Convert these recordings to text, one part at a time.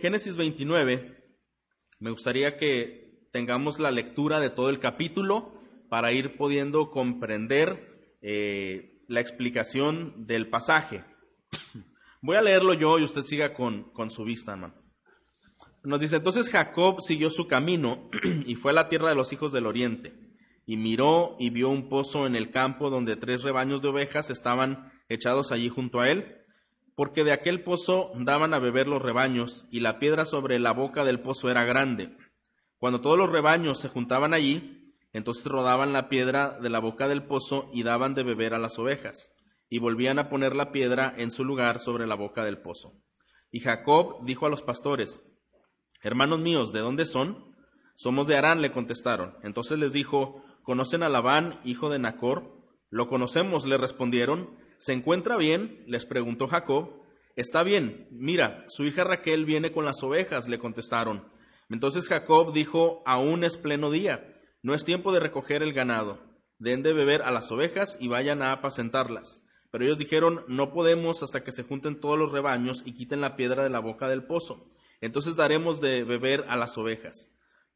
Génesis 29, me gustaría que tengamos la lectura de todo el capítulo para ir pudiendo comprender eh, la explicación del pasaje. Voy a leerlo yo y usted siga con, con su vista, hermano. Nos dice, entonces Jacob siguió su camino y fue a la tierra de los hijos del oriente, y miró y vio un pozo en el campo donde tres rebaños de ovejas estaban echados allí junto a él, porque de aquel pozo daban a beber los rebaños, y la piedra sobre la boca del pozo era grande. Cuando todos los rebaños se juntaban allí, entonces rodaban la piedra de la boca del pozo y daban de beber a las ovejas, y volvían a poner la piedra en su lugar sobre la boca del pozo. Y Jacob dijo a los pastores, Hermanos míos, ¿de dónde son? Somos de Arán, le contestaron. Entonces les dijo, ¿conocen a Labán, hijo de Nacor? Lo conocemos, le respondieron. ¿Se encuentra bien? les preguntó Jacob. Está bien, mira, su hija Raquel viene con las ovejas, le contestaron. Entonces Jacob dijo, aún es pleno día, no es tiempo de recoger el ganado. Den de beber a las ovejas y vayan a apacentarlas. Pero ellos dijeron, no podemos hasta que se junten todos los rebaños y quiten la piedra de la boca del pozo. Entonces daremos de beber a las ovejas.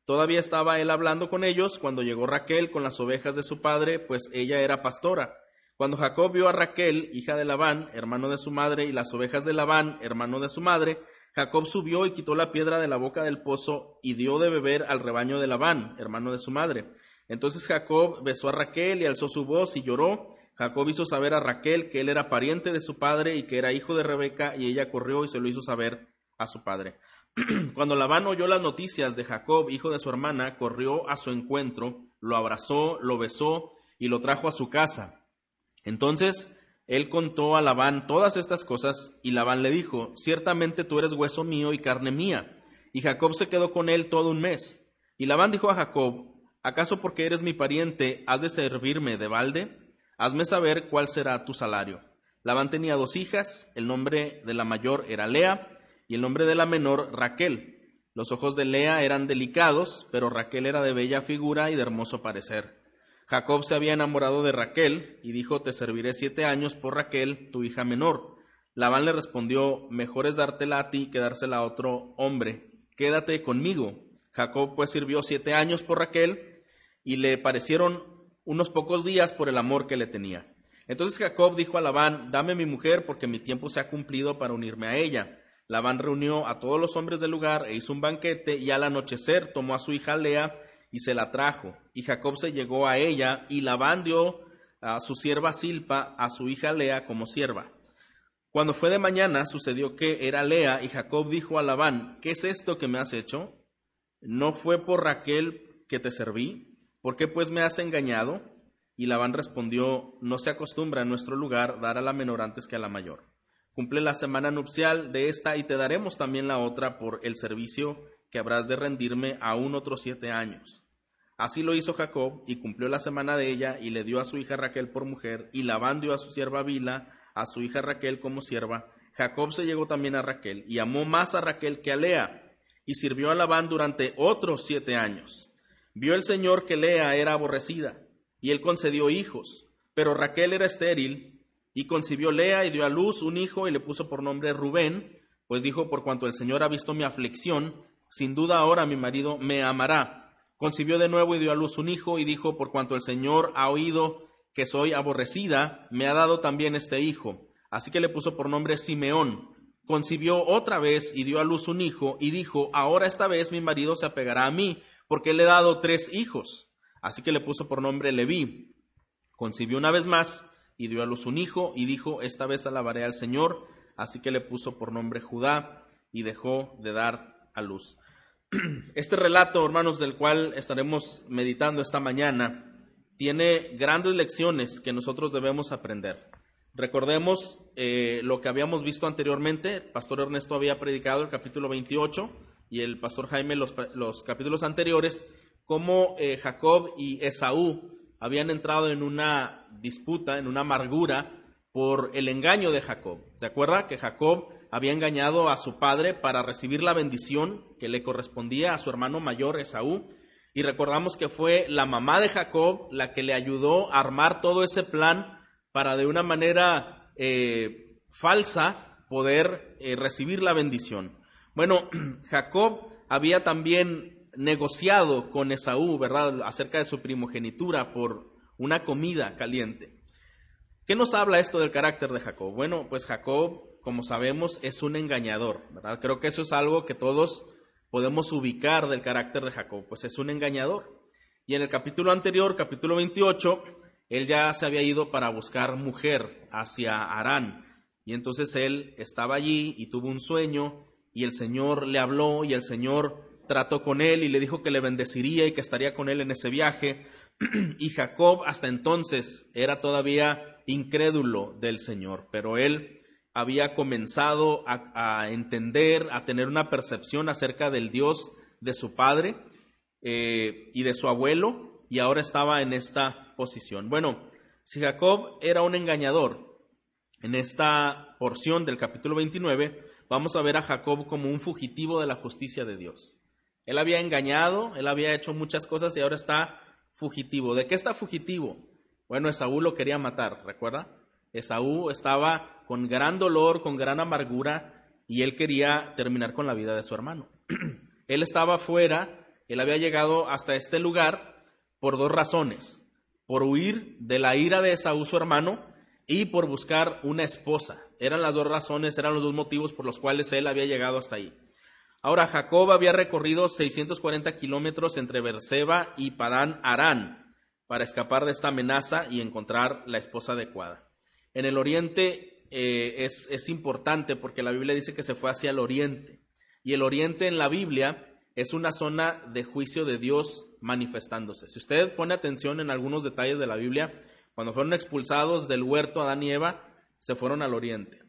Todavía estaba él hablando con ellos cuando llegó Raquel con las ovejas de su padre, pues ella era pastora. Cuando Jacob vio a Raquel, hija de Labán, hermano de su madre, y las ovejas de Labán, hermano de su madre, Jacob subió y quitó la piedra de la boca del pozo y dio de beber al rebaño de Labán, hermano de su madre. Entonces Jacob besó a Raquel y alzó su voz y lloró. Jacob hizo saber a Raquel que él era pariente de su padre y que era hijo de Rebeca, y ella corrió y se lo hizo saber a su padre. Cuando Labán oyó las noticias de Jacob, hijo de su hermana, corrió a su encuentro, lo abrazó, lo besó y lo trajo a su casa. Entonces él contó a Labán todas estas cosas y Labán le dijo, ciertamente tú eres hueso mío y carne mía. Y Jacob se quedó con él todo un mes. Y Labán dijo a Jacob, ¿acaso porque eres mi pariente has de servirme de balde? Hazme saber cuál será tu salario. Labán tenía dos hijas, el nombre de la mayor era Lea y el nombre de la menor Raquel. Los ojos de Lea eran delicados, pero Raquel era de bella figura y de hermoso parecer. Jacob se había enamorado de Raquel y dijo, Te serviré siete años por Raquel, tu hija menor. Labán le respondió, Mejor es dártela a ti que dársela a otro hombre. Quédate conmigo. Jacob pues sirvió siete años por Raquel y le parecieron unos pocos días por el amor que le tenía. Entonces Jacob dijo a Labán, Dame mi mujer porque mi tiempo se ha cumplido para unirme a ella. Labán reunió a todos los hombres del lugar e hizo un banquete y al anochecer tomó a su hija Lea y se la trajo. Y Jacob se llegó a ella y Labán dio a su sierva Silpa a su hija Lea como sierva. Cuando fue de mañana sucedió que era Lea y Jacob dijo a Labán, ¿qué es esto que me has hecho? ¿No fue por Raquel que te serví? ¿Por qué pues me has engañado? Y Labán respondió, no se acostumbra en nuestro lugar dar a la menor antes que a la mayor. Cumple la semana nupcial de esta y te daremos también la otra por el servicio que habrás de rendirme aún otros siete años. Así lo hizo Jacob y cumplió la semana de ella y le dio a su hija Raquel por mujer y Labán dio a su sierva Bila a su hija Raquel como sierva. Jacob se llegó también a Raquel y amó más a Raquel que a Lea y sirvió a Labán durante otros siete años. Vio el Señor que Lea era aborrecida y él concedió hijos, pero Raquel era estéril y concibió Lea y dio a luz un hijo y le puso por nombre Rubén, pues dijo, por cuanto el Señor ha visto mi aflicción, sin duda ahora mi marido me amará. Concibió de nuevo y dio a luz un hijo y dijo, por cuanto el Señor ha oído que soy aborrecida, me ha dado también este hijo. Así que le puso por nombre Simeón. Concibió otra vez y dio a luz un hijo y dijo, ahora esta vez mi marido se apegará a mí, porque le he dado tres hijos. Así que le puso por nombre Leví. Concibió una vez más y dio a luz un hijo y dijo, esta vez alabaré al Señor, así que le puso por nombre Judá y dejó de dar a luz. Este relato, hermanos, del cual estaremos meditando esta mañana, tiene grandes lecciones que nosotros debemos aprender. Recordemos eh, lo que habíamos visto anteriormente, el pastor Ernesto había predicado el capítulo 28 y el pastor Jaime los, los capítulos anteriores, cómo eh, Jacob y Esaú habían entrado en una disputa, en una amargura por el engaño de Jacob. ¿Se acuerda que Jacob había engañado a su padre para recibir la bendición que le correspondía a su hermano mayor Esaú? Y recordamos que fue la mamá de Jacob la que le ayudó a armar todo ese plan para de una manera eh, falsa poder eh, recibir la bendición. Bueno, Jacob había también negociado con Esaú, ¿verdad?, acerca de su primogenitura por una comida caliente. ¿Qué nos habla esto del carácter de Jacob? Bueno, pues Jacob, como sabemos, es un engañador, ¿verdad? Creo que eso es algo que todos podemos ubicar del carácter de Jacob, pues es un engañador. Y en el capítulo anterior, capítulo 28, él ya se había ido para buscar mujer hacia Arán. Y entonces él estaba allí y tuvo un sueño y el Señor le habló y el Señor trató con él y le dijo que le bendeciría y que estaría con él en ese viaje. y Jacob hasta entonces era todavía incrédulo del Señor, pero él había comenzado a, entender, a tener una percepción acerca del Dios de su padre eh, y de su abuelo, y ahora estaba en esta posición. Bueno, si Jacob era un engañador, en esta porción del capítulo 29, vamos a ver a Jacob como un fugitivo de la justicia de Dios. Él había engañado, él había hecho muchas cosas y ahora está fugitivo. ¿De qué está fugitivo? Bueno, Esaú lo quería matar, ¿recuerda? Esaú estaba con gran dolor, con gran amargura y él quería terminar con la vida de su hermano. él estaba fuera, él había llegado hasta este lugar por dos razones. Por huir de la ira de Esaú, su hermano, y por buscar una esposa. Eran las dos razones, eran los dos motivos por los cuales él había llegado hasta ahí. Ahora, Jacob había recorrido 640 kilómetros entre Berseba y Padán Arán para escapar de esta amenaza y encontrar la esposa adecuada. En el oriente eh, es, es importante porque la Biblia dice que se fue hacia el oriente. Y el oriente en la Biblia es una zona de juicio de Dios manifestándose. Si usted pone atención en algunos detalles de la Biblia, cuando fueron expulsados del huerto Adán y Eva, se fueron al oriente.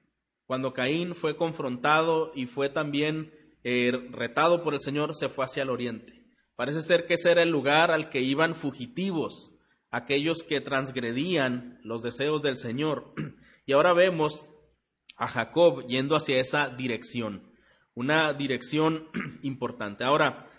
Cuando Caín fue confrontado y fue también eh, retado por el Señor, se fue hacia el oriente. Parece ser que ese era el lugar al que iban fugitivos, aquellos que transgredían los deseos del Señor. Y ahora vemos a Jacob yendo hacia esa dirección, una dirección importante. Ahora,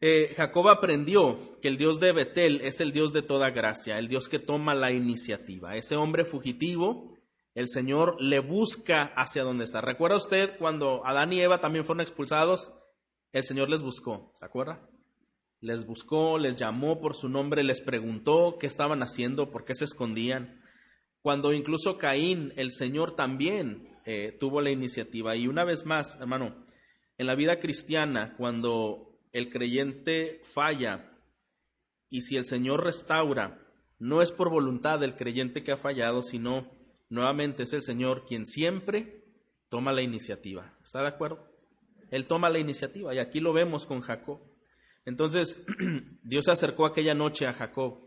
eh, Jacob aprendió que el Dios de Betel es el Dios de toda gracia, el Dios que toma la iniciativa. Ese hombre fugitivo el Señor le busca hacia donde está. ¿Recuerda usted cuando Adán y Eva también fueron expulsados? El Señor les buscó, ¿se acuerda? Les buscó, les llamó por su nombre, les preguntó qué estaban haciendo, por qué se escondían. Cuando incluso Caín, el Señor también eh, tuvo la iniciativa. Y una vez más, hermano, en la vida cristiana, cuando el creyente falla y si el Señor restaura, no es por voluntad del creyente que ha fallado, sino Nuevamente es el Señor quien siempre toma la iniciativa. ¿Está de acuerdo? Él toma la iniciativa y aquí lo vemos con Jacob. Entonces Dios se acercó aquella noche a Jacob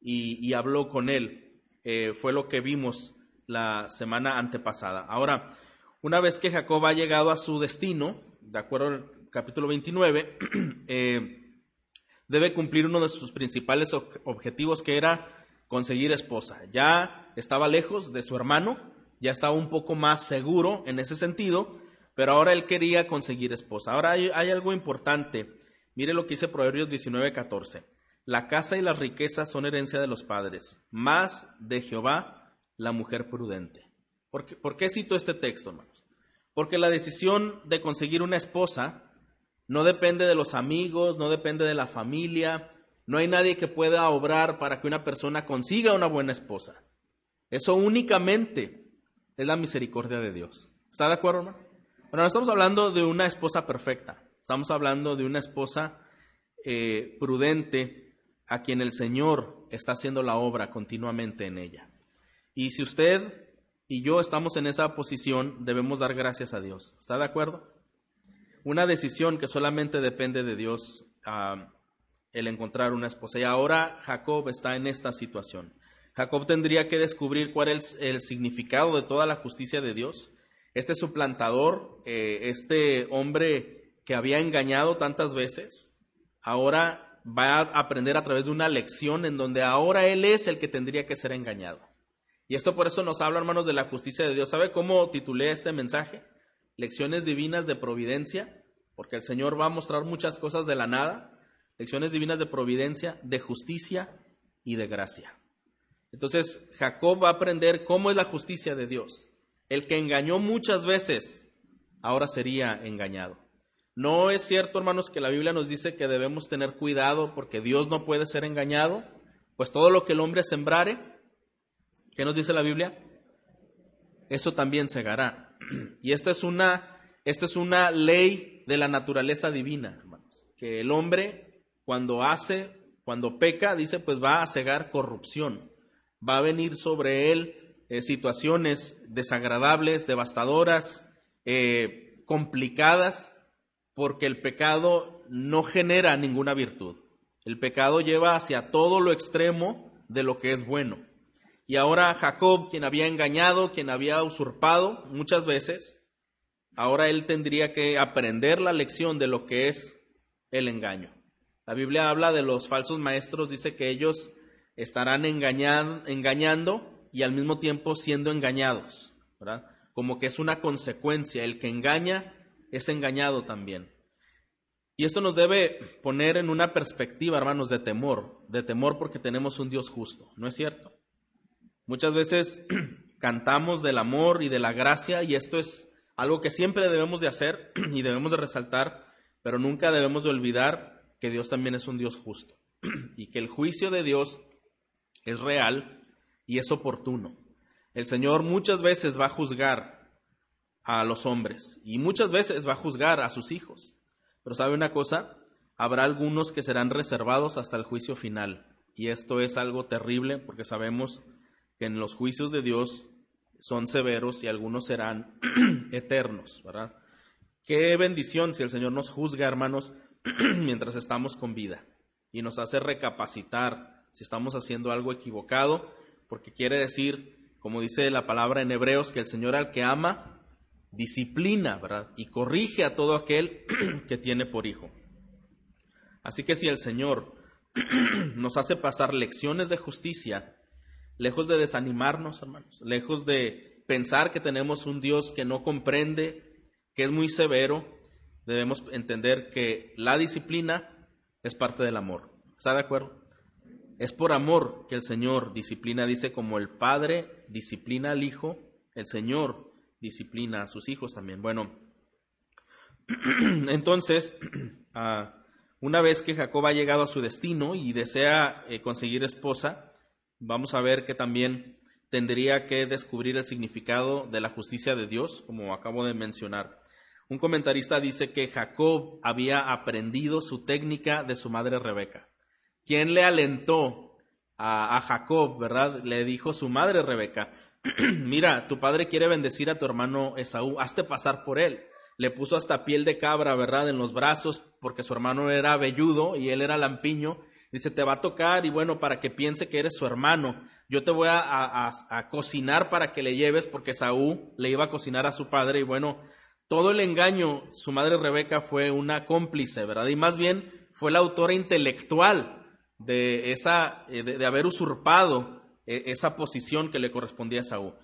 y, habló con él. Eh, fue lo que vimos la semana antepasada. Ahora, una vez que Jacob ha llegado a su destino, de acuerdo al capítulo 29, eh, debe cumplir uno de sus principales objetivos que era conseguir esposa. Ya estaba lejos de su hermano, ya estaba un poco más seguro en ese sentido, pero ahora él quería conseguir esposa. Ahora hay, algo importante. Mire lo que dice Proverbios 19:14. La casa y las riquezas son herencia de los padres, más de Jehová la mujer prudente. ¿Por qué, ¿Por qué cito este texto, hermanos? Porque la decisión de conseguir una esposa no depende de los amigos, no depende de la familia, no hay nadie que pueda obrar para que una persona consiga una buena esposa. Eso únicamente es la misericordia de Dios. ¿Está de acuerdo, hermano? Bueno, no estamos hablando de una esposa perfecta. Estamos hablando de una esposa eh, prudente a quien el Señor está haciendo la obra continuamente en ella. Y si usted y yo estamos en esa posición, debemos dar gracias a Dios. ¿Está de acuerdo? Una decisión que solamente depende de Dios ah, el encontrar una esposa. Y ahora Jacob está en esta situación. Jacob tendría que descubrir cuál es el significado de toda la justicia de Dios. Este suplantador, eh, este hombre que había engañado tantas veces, ahora va a aprender a través de una lección en donde ahora él es el que tendría que ser engañado. Y esto por eso nos habla, hermanos, de la justicia de Dios. ¿Sabe cómo titulé este mensaje? Lecciones divinas de providencia, porque el Señor va a mostrar muchas cosas de la nada lecciones divinas de providencia, de justicia y de gracia. Entonces Jacob va a aprender cómo es la justicia de Dios. El que engañó muchas veces, ahora sería engañado. No es cierto, hermanos, que la Biblia nos dice que debemos tener cuidado porque Dios no puede ser engañado. Pues todo lo que el hombre sembrare, ¿qué nos dice la Biblia? Eso también segará. Y esta es una, esta es una ley de la naturaleza divina, hermanos. Que el hombre, cuando hace, cuando peca, dice, pues va a cegar corrupción. Va a venir sobre él eh, situaciones desagradables, devastadoras, eh, complicadas, porque el pecado no genera ninguna virtud. El pecado lleva hacia todo lo extremo de lo que es bueno. Y ahora Jacob, quien había engañado, quien había usurpado muchas veces, ahora él tendría que aprender la lección de lo que es el engaño. La Biblia habla de los falsos maestros, dice que ellos estarán engañando y al mismo tiempo siendo engañados. Como que es una consecuencia, el que engaña es engañado también. Y esto nos debe poner en una perspectiva, hermanos, de temor, de temor porque tenemos un Dios justo, ¿no es cierto? Muchas veces cantamos del amor y de la gracia y esto es algo que siempre debemos de hacer y debemos de resaltar, pero nunca debemos de olvidar que Dios también es un Dios justo y que el juicio de Dios es real y es oportuno. El Señor muchas veces va a juzgar a los hombres y muchas veces va a juzgar a sus hijos. Pero sabe una cosa, habrá algunos que serán reservados hasta el juicio final. Y esto es algo terrible porque sabemos que en los juicios de Dios son severos y algunos serán eternos, ¿verdad? Qué bendición si el Señor nos juzga, hermanos, mientras estamos con vida y nos hace recapacitar si estamos haciendo algo equivocado, porque quiere decir, como dice la palabra en Hebreos, que el Señor al que ama, disciplina, ¿verdad? Y corrige a todo aquel que tiene por hijo. Así que si el Señor nos hace pasar lecciones de justicia, lejos de desanimarnos, hermanos, lejos de pensar que tenemos un Dios que no comprende, que es muy severo, debemos entender que la disciplina es parte del amor. ¿Está de acuerdo? Es por amor que el Señor disciplina, dice, como el Padre disciplina al Hijo, el Señor disciplina a sus hijos también. Bueno, entonces, ah, una vez que Jacob ha llegado a su destino y desea eh, conseguir esposa, vamos a ver que también tendría que descubrir el significado de la justicia de Dios, como acabo de mencionar. Un comentarista dice que Jacob había aprendido su técnica de su madre Rebeca. ¿Quién le alentó a, a Jacob, verdad? Le dijo su madre Rebeca, mira, tu padre quiere bendecir a tu hermano Esaú, hazte pasar por él. Le puso hasta piel de cabra, ¿verdad?, en los brazos, porque su hermano era velludo y él era lampiño. Dice, te va a tocar y bueno, para que piense que eres su hermano. Yo te voy a, a cocinar para que le lleves, porque Esaú le iba a cocinar a su padre y bueno, todo el engaño, su madre Rebeca fue una cómplice, ¿verdad? Y más bien fue la autora intelectual de, esa, eh, de haber usurpado esa posición que le correspondía a Saúl.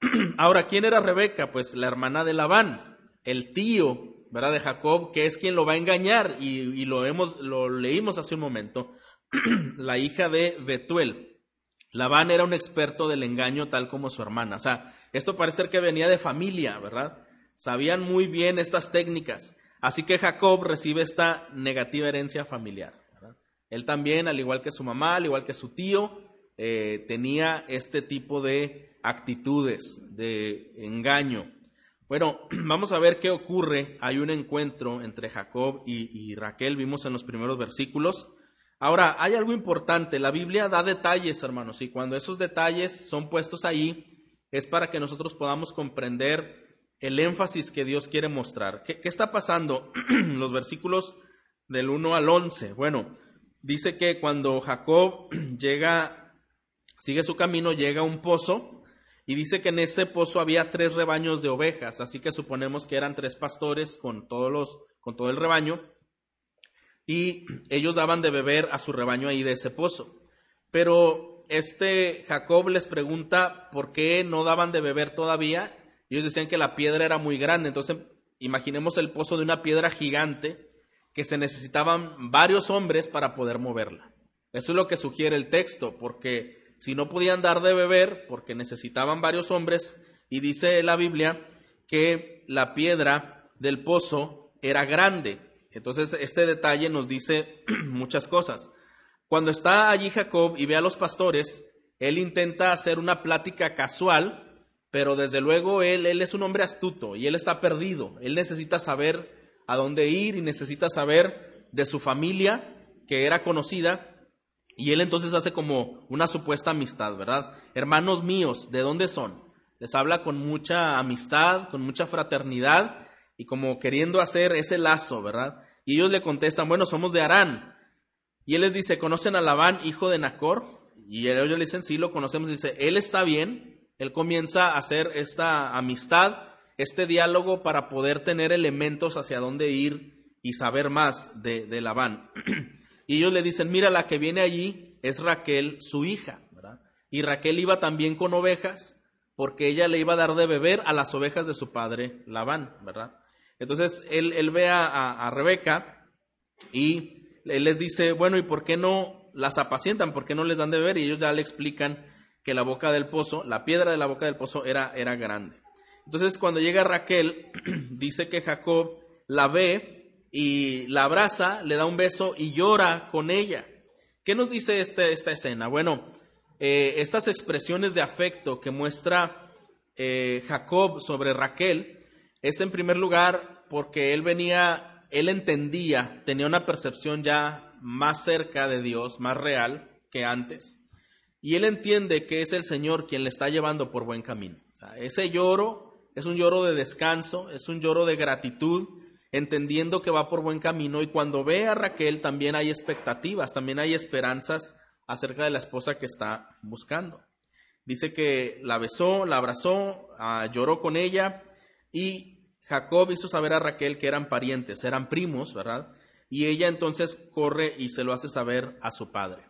Ahora, ¿quién era Rebeca? Pues la hermana de Labán, el tío, ¿verdad? De Jacob, que es quien lo va a engañar y, lo, hemos, leímos hace un momento, la hija de Betuel. Labán era un experto del engaño tal como su hermana. O sea, esto parece ser que venía de familia, ¿verdad? Sabían muy bien estas técnicas. Así que Jacob recibe esta negativa herencia familiar. Él también, al igual que su mamá, al igual que su tío, eh, tenía este tipo de actitudes de engaño. Bueno, vamos a ver qué ocurre. Hay un encuentro entre Jacob y, Raquel, vimos en los primeros versículos. Ahora, hay algo importante, la Biblia da detalles, hermanos, y cuando esos detalles son puestos ahí, es para que nosotros podamos comprender el énfasis que Dios quiere mostrar. ¿Qué, qué está pasando? los versículos del 1 al 11. Bueno, dice que cuando Jacob llega Sigue su camino, llega a un pozo y dice que en ese pozo había tres rebaños de ovejas, así que suponemos que eran tres pastores con, todos los, con todo el rebaño y ellos daban de beber a su rebaño ahí de ese pozo. Pero este Jacob les pregunta por qué no daban de beber todavía. Ellos decían que la piedra era muy grande, entonces imaginemos el pozo de una piedra gigante que se necesitaban varios hombres para poder moverla. Eso es lo que sugiere el texto, porque si no podían dar de beber porque necesitaban varios hombres, y dice la Biblia que la piedra del pozo era grande. Entonces, este detalle nos dice muchas cosas. Cuando está allí Jacob y ve a los pastores, él intenta hacer una plática casual, pero desde luego él, él es un hombre astuto y él está perdido. Él necesita saber a dónde ir y necesita saber de su familia, que era conocida, y él entonces hace como una supuesta amistad, ¿verdad? Hermanos míos, ¿de dónde son? Les habla con mucha amistad, con mucha fraternidad y como queriendo hacer ese lazo, ¿verdad? Y ellos le contestan, bueno, somos de Arán. Y él les dice, ¿conocen a Labán, hijo de Nacor? Y ellos le dicen, sí, lo conocemos. Dice, él está bien. Él comienza a hacer esta amistad, este diálogo para poder tener elementos hacia dónde ir y saber más de, de Labán. y ellos le dicen, mira, la que viene allí es Raquel, su hija. Y Raquel iba también con ovejas porque ella le iba a dar de beber a las ovejas de su padre Labán, ¿verdad? Entonces él, él ve a, a Rebeca y él les dice, bueno, ¿y por qué no las apacientan? ¿Por qué no les dan de beber? Y ellos ya le explican que la boca del pozo, la piedra de la boca del pozo era, era grande. Entonces cuando llega Raquel, dice que Jacob la ve y la abraza, le da un beso y llora con ella. ¿Qué nos dice esta escena? Bueno, eh, estas expresiones de afecto que muestra eh, Jacob sobre Raquel es en primer lugar porque él venía él entendía, tenía una percepción ya más cerca de Dios, más real que antes. Y él entiende que es el Señor quien le está llevando por buen camino. ese lloro es un lloro de descanso, es un lloro de gratitud, entendiendo que va por buen camino. Y cuando ve a Raquel también hay expectativas, también hay esperanzas acerca de la esposa que está buscando. Dice que la besó, la abrazó, ah, lloró con ella y Jacob hizo saber a Raquel que eran parientes, eran primos, ¿verdad? Y ella entonces corre y se lo hace saber a su padre.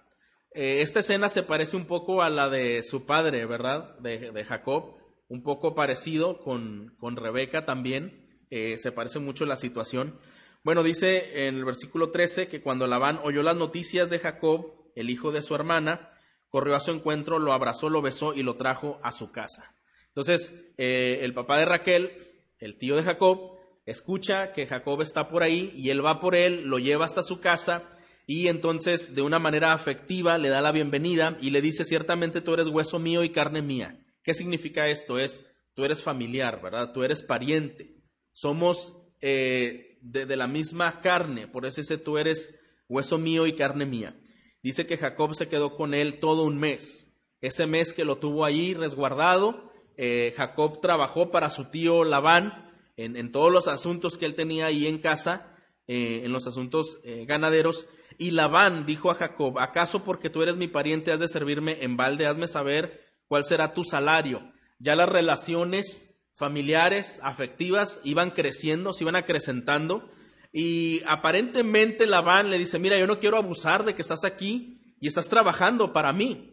Eh, esta escena se parece un poco a la de su padre, ¿verdad? De, Jacob, un poco parecido con, con Rebeca también, eh, se parece mucho la situación. Bueno, dice en el versículo 13 que cuando Labán oyó las noticias de Jacob, el hijo de su hermana, corrió a su encuentro, lo abrazó, lo besó y lo trajo a su casa. Entonces, eh, el papá de Raquel el tío de Jacob, escucha que Jacob está por ahí y él va por él, lo lleva hasta su casa y entonces de una manera afectiva le da la bienvenida y le dice, ciertamente tú eres hueso mío y carne mía. ¿Qué significa esto? Es, tú eres familiar, ¿verdad? Tú eres pariente. Somos eh, de, la misma carne, por eso dice, tú eres hueso mío y carne mía. Dice que Jacob se quedó con él todo un mes. Ese mes que lo tuvo allí resguardado, eh, Jacob trabajó para su tío Labán en, todos los asuntos que él tenía ahí en casa, eh, en los asuntos ganaderos. Y Labán dijo a Jacob, ¿acaso porque tú eres mi pariente has de servirme en balde? Hazme saber cuál será tu salario. Ya las relaciones familiares, afectivas, iban creciendo, se iban acrecentando. Y aparentemente Labán le dice, mira, yo no quiero abusar de que estás aquí y estás trabajando para mí.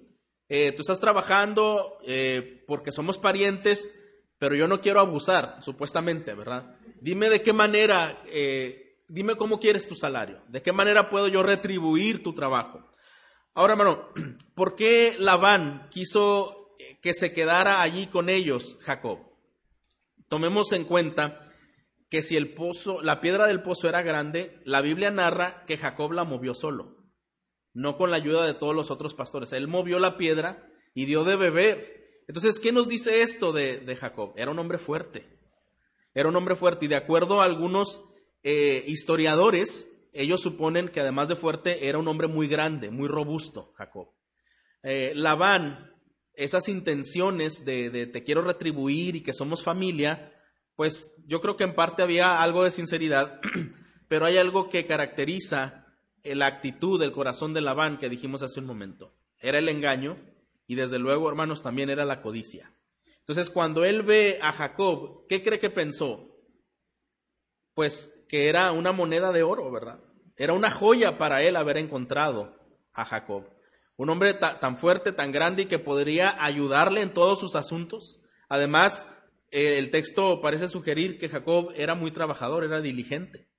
Eh, tú estás trabajando eh, porque somos parientes, pero yo no quiero abusar, supuestamente, ¿verdad? Dime de qué manera, eh, dime cómo quieres tu salario, de qué manera puedo yo retribuir tu trabajo. Ahora, hermano, ¿por qué Labán quiso que se quedara allí con ellos, Jacob? Tomemos en cuenta que si el pozo, la piedra del pozo era grande, la Biblia narra que Jacob la movió solo no con la ayuda de todos los otros pastores. Él movió la piedra y dio de beber. Entonces, ¿qué nos dice esto de, Jacob? Era un hombre fuerte. Era un hombre fuerte y de acuerdo a algunos eh, historiadores, ellos suponen que además de fuerte era un hombre muy grande, muy robusto, Jacob. Eh, Labán, esas intenciones de, de te quiero retribuir y que somos familia, pues yo creo que en parte había algo de sinceridad, pero hay algo que caracteriza la actitud del corazón de Labán que dijimos hace un momento. Era el engaño y desde luego, hermanos, también era la codicia. Entonces, cuando él ve a Jacob, ¿qué cree que pensó? Pues que era una moneda de oro, ¿verdad? Era una joya para él haber encontrado a Jacob. Un hombre tan fuerte, tan grande y que podría ayudarle en todos sus asuntos. Además, eh, el texto parece sugerir que Jacob era muy trabajador, era diligente.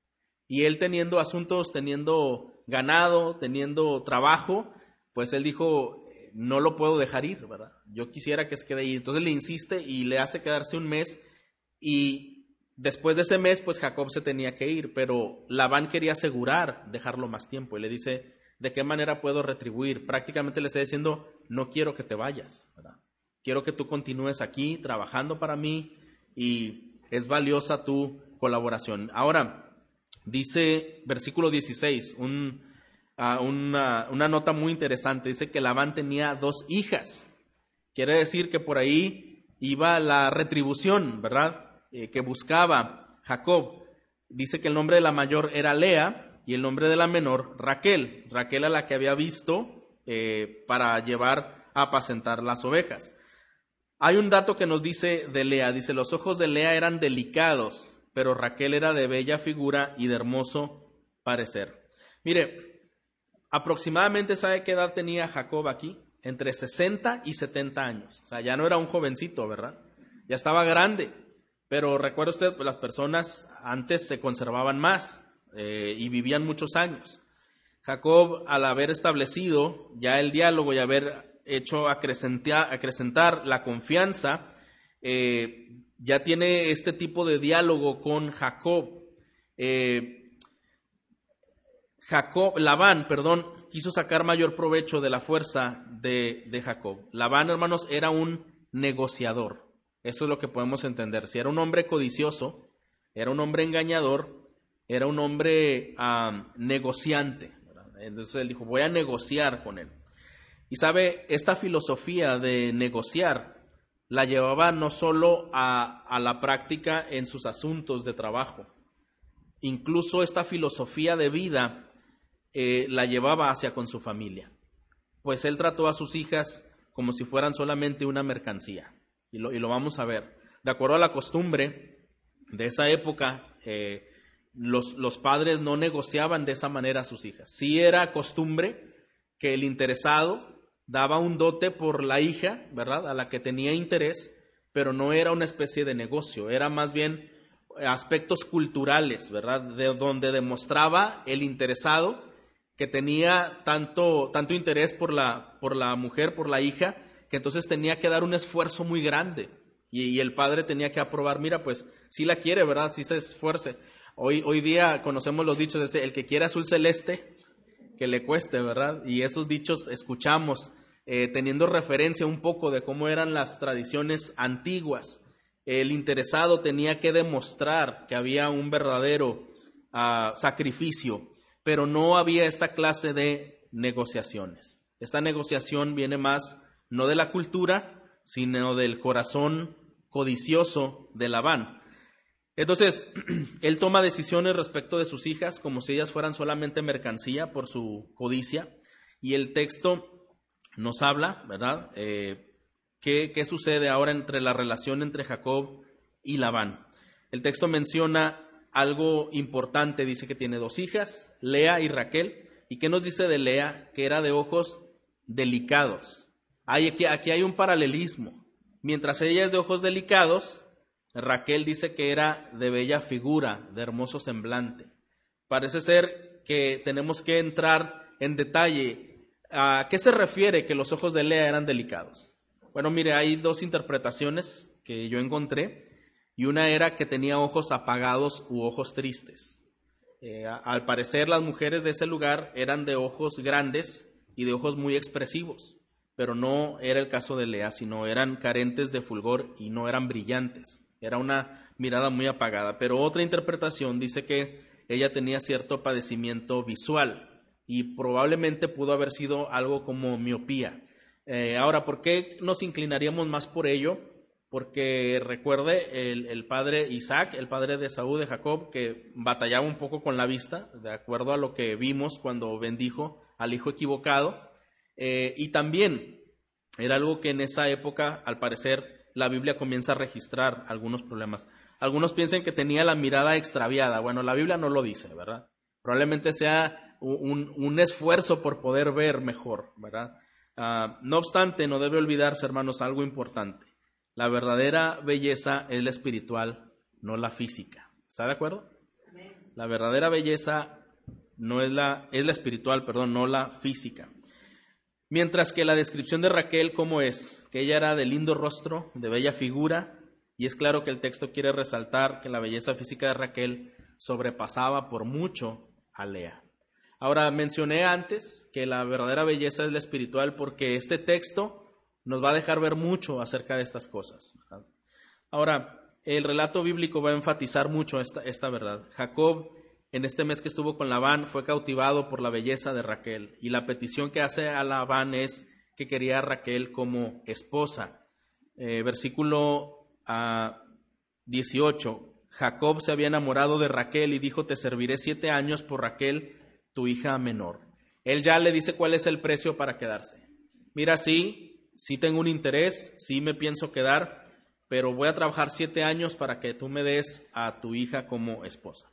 Y él teniendo asuntos, teniendo ganado, teniendo trabajo, pues él dijo, no lo puedo dejar ir, ¿verdad? Yo quisiera que se quede ahí. Entonces le insiste y le hace quedarse un mes y después de ese mes, pues Jacob se tenía que ir, pero Labán quería asegurar dejarlo más tiempo y le dice, ¿de qué manera puedo retribuir? Prácticamente le está diciendo, no quiero que te vayas, quiero que tú continúes aquí trabajando para mí y es valiosa tu colaboración. Ahora, dice versículo 16, ah, una, una nota muy interesante, dice que Labán tenía dos hijas. Quiere decir que por ahí iba la retribución, ¿verdad? Eh, que buscaba Jacob. Dice que el nombre de la mayor era Lea y el nombre de la menor Raquel. Raquel a la que había visto eh, para llevar a apacentar las ovejas. Hay un dato que nos dice de Lea, dice, los ojos de Lea eran delicados, pero Raquel era de bella figura y de hermoso parecer. Mire, aproximadamente sabe qué edad tenía Jacob aquí, entre 60 y 70 años. O sea, ya no era un jovencito, ¿verdad? Ya estaba grande. Pero recuerda usted, pues las personas antes se conservaban más eh, y vivían muchos años. Jacob, al haber establecido ya el diálogo y haber hecho acrecentar, acrecentar la confianza, eh, ya tiene este tipo de diálogo con Jacob. Eh, Jacob, Labán, perdón, quiso sacar mayor provecho de la fuerza de, de Jacob. Labán, hermanos, era un negociador. Eso es lo que podemos entender. Si era un hombre codicioso, era un hombre engañador, era un hombre negociante. Entonces él dijo, voy a negociar con él. Y sabe, esta filosofía de negociar la llevaba no solo a, la práctica en sus asuntos de trabajo, incluso esta filosofía de vida eh, la llevaba hacia con su familia, pues él trató a sus hijas como si fueran solamente una mercancía y lo, vamos a ver. De acuerdo a la costumbre de esa época, eh, los, los, padres no negociaban de esa manera a sus hijas. Sí era costumbre que el interesado daba un dote por la hija, ¿verdad? A la que tenía interés, pero no era una especie de negocio, era más bien aspectos culturales, ¿verdad? De donde demostraba el interesado que tenía tanto, tanto interés por la, por la mujer, por la hija, que entonces tenía que dar un esfuerzo muy grande. Y, el padre tenía que aprobar, mira, pues si la quiere, ¿verdad? Si se esfuerce. Hoy, hoy día conocemos los dichos de el que quiere azul celeste, que le cueste, ¿verdad? Y esos dichos escuchamos eh, teniendo referencia un poco de cómo eran las tradiciones antiguas. El interesado tenía que demostrar que había un verdadero ah, sacrificio, pero no había esta clase de negociaciones. Esta negociación viene más no de la cultura, sino del corazón codicioso de Labán. Entonces, él toma decisiones respecto de sus hijas como si ellas fueran solamente mercancía por su codicia. Y el texto nos habla, ¿verdad? Eh, ¿qué, ¿Qué sucede ahora entre la relación entre Jacob y Labán? El texto menciona algo importante, dice que tiene dos hijas, Lea y Raquel. ¿Y qué nos dice de Lea? Que era de ojos delicados aquí, aquí hay un paralelismo. Mientras ella es de ojos delicados, Raquel dice que era de bella figura, de hermoso semblante. Parece ser que tenemos que entrar en detalle a qué se refiere que los ojos de Lea eran delicados. Bueno, mire, hay dos interpretaciones que yo encontré y una era que tenía ojos apagados u ojos tristes. Eh, al parecer las mujeres de ese lugar eran de ojos grandes y de ojos muy expresivos pero no era el caso de Lea, sino eran carentes de fulgor y no eran brillantes. Era una mirada muy apagada. Pero otra interpretación dice que ella tenía cierto padecimiento visual y probablemente pudo haber sido algo como miopía. Eh, ahora, ¿por qué nos inclinaríamos más por ello? Porque recuerde el, padre Isaac, el padre de Saúl, de Jacob, que batallaba un poco con la vista, de acuerdo a lo que vimos cuando bendijo al hijo equivocado. Eh, y también era algo que en esa época, al parecer, la Biblia comienza a registrar algunos problemas. Algunos piensan que tenía la mirada extraviada. Bueno, la Biblia no lo dice, ¿verdad? Probablemente sea un, esfuerzo por poder ver mejor, ¿verdad? Ah, no obstante, no debe olvidarse, hermanos, algo importante. La verdadera belleza es la espiritual, no la física. ¿Está de acuerdo? La verdadera belleza no es la, es la espiritual, perdón, no la física. Mientras que la descripción de Raquel, ¿cómo es? Que ella era de lindo rostro, de bella figura, Y es claro que el texto quiere resaltar que la belleza física de Raquel sobrepasaba por mucho a Lea. Ahora, mencioné antes que la verdadera belleza es la espiritual porque este texto nos va a dejar ver mucho acerca de estas cosas. Ahora, el relato bíblico va a enfatizar mucho esta, esta verdad. Jacob, en este mes que estuvo con Labán, fue cautivado por la belleza de Raquel y la petición que hace a Labán es que quería a Raquel como esposa. Eh, versículo 18. Ah, Jacob se había enamorado de Raquel y dijo, te serviré siete años por Raquel, tu hija menor. Él ya le dice cuál es el precio para quedarse. Mira, sí, sí tengo un interés, sí me pienso quedar, pero voy a trabajar siete años para que tú me des a tu hija como esposa.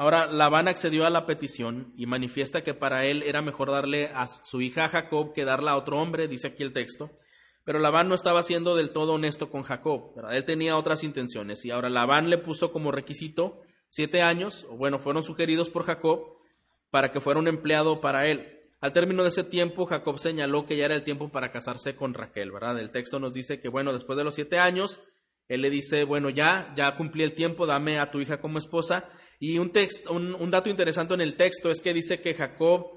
Ahora, Labán accedió a la petición y manifiesta que para él era mejor darle a su hija Jacob que darla a otro hombre, dice aquí el texto. Pero Labán no estaba siendo del todo honesto con Jacob, él tenía otras intenciones y ahora Labán le puso como requisito siete años, o bueno, fueron sugeridos por Jacob para que fuera un empleado para él. Al término de ese tiempo, Jacob señaló que ya era el tiempo para casarse con Raquel, ¿verdad? El texto nos dice que, bueno, después de los siete años, él le dice, bueno, ya, ya cumplí el tiempo, dame a tu hija como esposa. Y un, texto, un, dato interesante en el texto es que dice que Jacob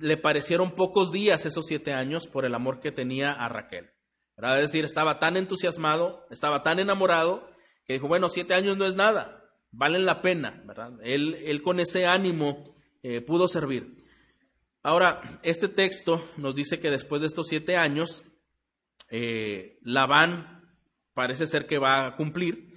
le parecieron pocos días esos siete años por el amor que tenía a Raquel. Es decir, estaba tan entusiasmado, estaba tan enamorado, que dijo, bueno, siete años no es nada, valen la pena. Él, él con ese ánimo eh, pudo servir. Ahora, este texto nos dice que después de estos siete años, eh, Labán parece ser que va a cumplir,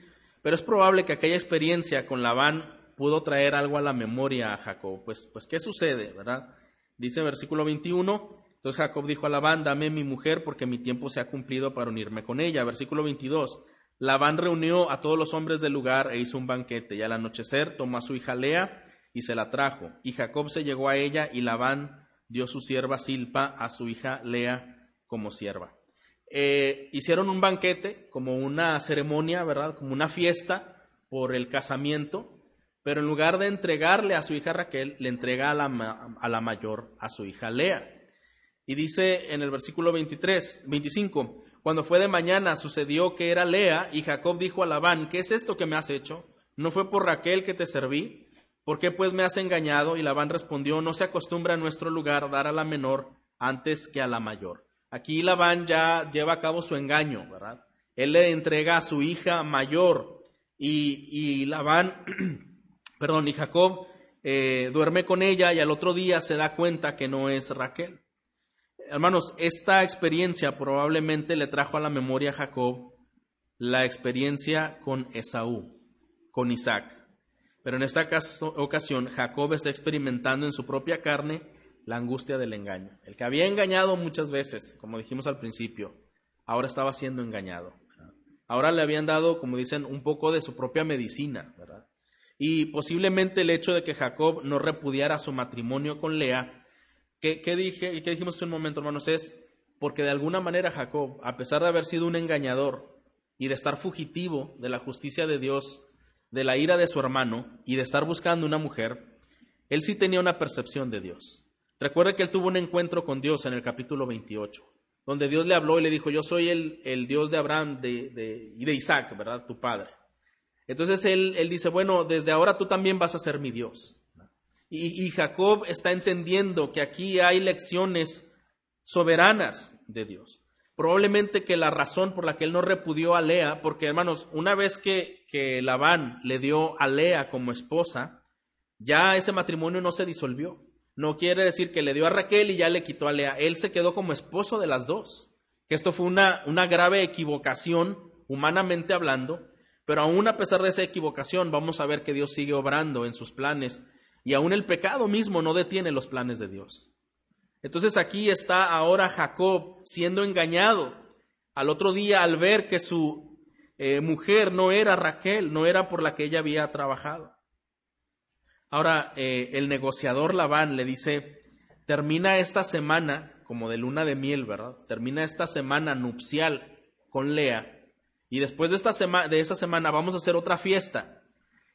pero es probable que aquella experiencia con Labán pudo traer algo a la memoria a Jacob. Pues, pues ¿qué sucede, verdad? Dice versículo 21, entonces Jacob dijo a Labán, dame mi mujer porque mi tiempo se ha cumplido para unirme con ella. Versículo 22, Labán reunió a todos los hombres del lugar e hizo un banquete y al anochecer tomó a su hija Lea y se la trajo. Y Jacob se llegó a ella y Labán dio su sierva Silpa a su hija Lea como sierva. Eh, hicieron un banquete, como una ceremonia, ¿verdad? Como una fiesta por el casamiento, pero en lugar de entregarle a su hija Raquel, le entrega a la, a la mayor, a su hija Lea. Y dice en el versículo 23, 25, cuando fue de mañana sucedió que era Lea y Jacob dijo a Labán, ¿qué es esto que me has hecho? ¿No fue por Raquel que te serví? ¿Por qué pues me has engañado? Y Labán respondió, no se acostumbra en nuestro lugar dar a la menor antes que a la mayor. Aquí Labán ya lleva a cabo su engaño, ¿verdad? Él le entrega a su hija mayor y, y Labán, perdón, y Jacob eh, duerme con ella y al otro día se da cuenta que no es Raquel. Hermanos, esta experiencia probablemente le trajo a la memoria a Jacob la experiencia con Esaú, con Isaac. Pero en esta ocasión Jacob está experimentando en su propia carne la angustia del engaño. El que había engañado muchas veces, como dijimos al principio, ahora estaba siendo engañado. Ahora le habían dado, como dicen, un poco de su propia medicina, ¿verdad? Y posiblemente el hecho de que Jacob no repudiara su matrimonio con Lea, ¿qué, dije y qué dijimos hace un momento, hermanos? Es porque de alguna manera Jacob, a pesar de haber sido un engañador y de estar fugitivo de la justicia de Dios, de la ira de su hermano y de estar buscando una mujer, él sí tenía una percepción de Dios. Recuerde que él tuvo un encuentro con Dios en el capítulo 28, donde Dios le habló y le dijo, yo soy el, el Dios de Abraham de, y de Isaac, ¿verdad? Tu padre. Entonces él, él, dice, bueno, desde ahora tú también vas a ser mi Dios. Y, y Jacob está entendiendo que aquí hay lecciones soberanas de Dios. Probablemente que la razón por la que él no repudió a Lea, porque hermanos, una vez que, que Labán le dio a Lea como esposa, ya ese matrimonio no se disolvió. No quiere decir que le dio a Raquel y ya le quitó a Lea. Él se quedó como esposo de las dos. Que esto fue una, una grave equivocación, humanamente hablando, pero aún a pesar de esa equivocación, vamos a ver que Dios sigue obrando en sus planes y aún el pecado mismo no detiene los planes de Dios. Entonces aquí está ahora Jacob siendo engañado. Al otro día al ver que su eh, mujer no era Raquel, no era por la que ella había trabajado. Ahora eh, el negociador Labán le dice, termina esta semana, como de luna de miel, ¿verdad? Termina esta semana nupcial con Lea. Y después de esta, de esa semana vamos a hacer otra fiesta.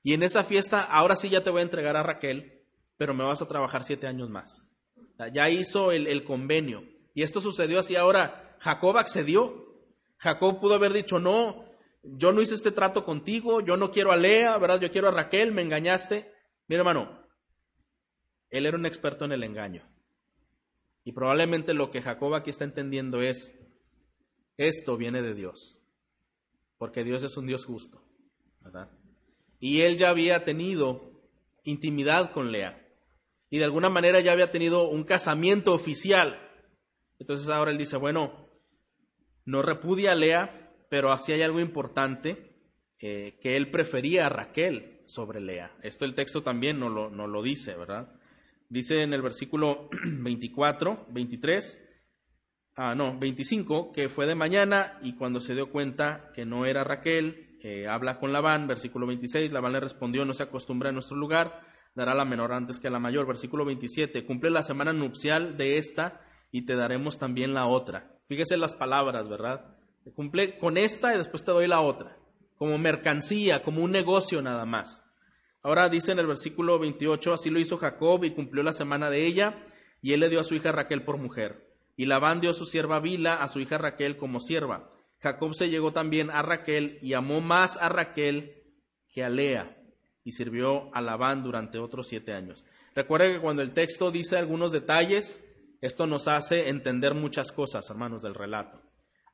Y en esa fiesta, ahora sí ya te voy a entregar a Raquel, pero me vas a trabajar siete años más. Ya hizo el, convenio. Y esto sucedió así ahora. Jacob accedió. Jacob pudo haber dicho, no, yo no hice este trato contigo, yo no quiero a Lea, ¿verdad? Yo quiero a Raquel, me engañaste. Mira, hermano, él era un experto en el engaño. Y probablemente lo que Jacob aquí está entendiendo es, esto viene de Dios, porque Dios es un Dios justo. Y él ya había tenido intimidad con Lea, y de alguna manera ya había tenido un casamiento oficial. Entonces ahora él dice, bueno, no repudia a Lea, pero así hay algo importante, eh, que él prefería a Raquel sobre Lea. Esto el texto también no lo, no lo dice, ¿verdad? Dice en el versículo 24, 23, ah, no, 25, que fue de mañana y cuando se dio cuenta que no era Raquel, eh, habla con Labán, versículo 26, Labán le respondió, no se acostumbra a nuestro lugar, dará la menor antes que la mayor, versículo 27, cumple la semana nupcial de esta y te daremos también la otra. Fíjese las palabras, ¿verdad? Cumple con esta y después te doy la otra, como mercancía, como un negocio nada más. Ahora dice en el versículo 28, así lo hizo Jacob y cumplió la semana de ella, y él le dio a su hija Raquel por mujer. Y Labán dio a su sierva Bila a su hija Raquel como sierva. Jacob se llegó también a Raquel y amó más a Raquel que a Lea, y sirvió a Labán durante otros siete años. Recuerden que cuando el texto dice algunos detalles, esto nos hace entender muchas cosas, hermanos, del relato.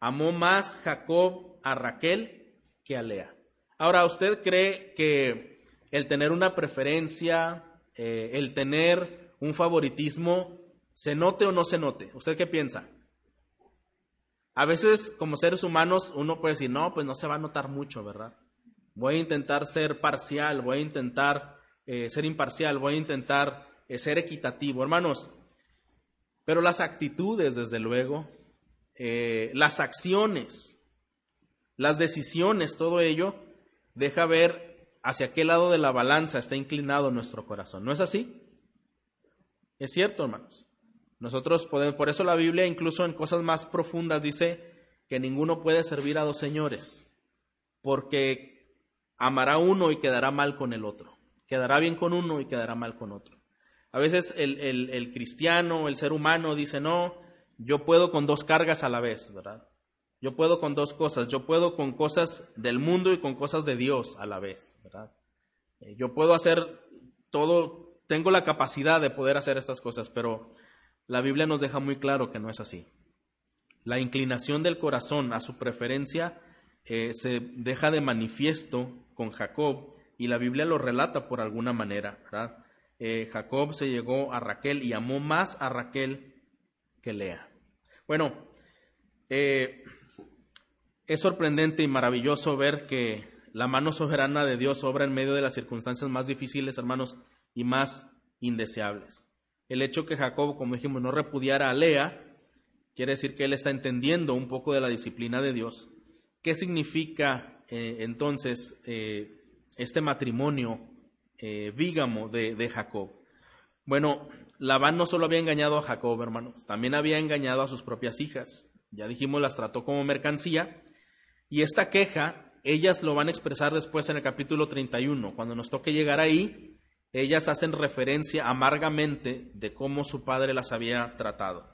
Amó más Jacob a Raquel que a Lea. Ahora, ¿usted cree que el tener una preferencia, eh, el tener un favoritismo, se note o no se note? ¿Usted qué piensa? A veces, como seres humanos, uno puede decir, no, pues no se va a notar mucho, ¿verdad? Voy a intentar ser parcial, voy a intentar eh, ser imparcial, voy a intentar eh, ser equitativo. Hermanos, pero las actitudes, desde luego, las acciones, las decisiones, todo ello, deja ver hacia qué lado de la balanza está inclinado nuestro corazón. ¿No es así? Es cierto, hermanos. Nosotros podemos, por eso la Biblia, incluso en cosas más profundas, dice que ninguno puede servir a dos señores, porque amará uno y quedará mal con el otro, quedará bien con uno y quedará mal con otro. A veces el, el, cristiano, el ser humano dice, no, yo puedo con dos cargas a la vez, ¿verdad? Yo puedo con dos cosas, yo puedo con cosas del mundo y con cosas de Dios a la vez, ¿verdad? Eh, yo puedo hacer todo, tengo la capacidad de poder hacer estas cosas, pero la Biblia nos deja muy claro que no es así. La inclinación del corazón a su preferencia eh, se deja de manifiesto con Jacob y la Biblia lo relata por alguna manera. Eh, Jacob se llegó a Raquel y amó más a Raquel que Lea. Bueno, es sorprendente y maravilloso ver que la mano soberana de Dios obra en medio de las circunstancias más difíciles, hermanos, y más indeseables. El hecho que Jacob, como dijimos, no repudiara a Lea, quiere decir que él está entendiendo un poco de la disciplina de Dios. ¿Qué significa eh, entonces este matrimonio eh, vígamo de, Jacob. Bueno, Labán no solo había engañado a Jacob, hermanos, también había engañado a sus propias hijas. Ya dijimos, las trató como mercancía. Y esta queja, ellas lo van a expresar después en el capítulo 31. Cuando nos toque llegar ahí, ellas hacen referencia amargamente de cómo su padre las había tratado.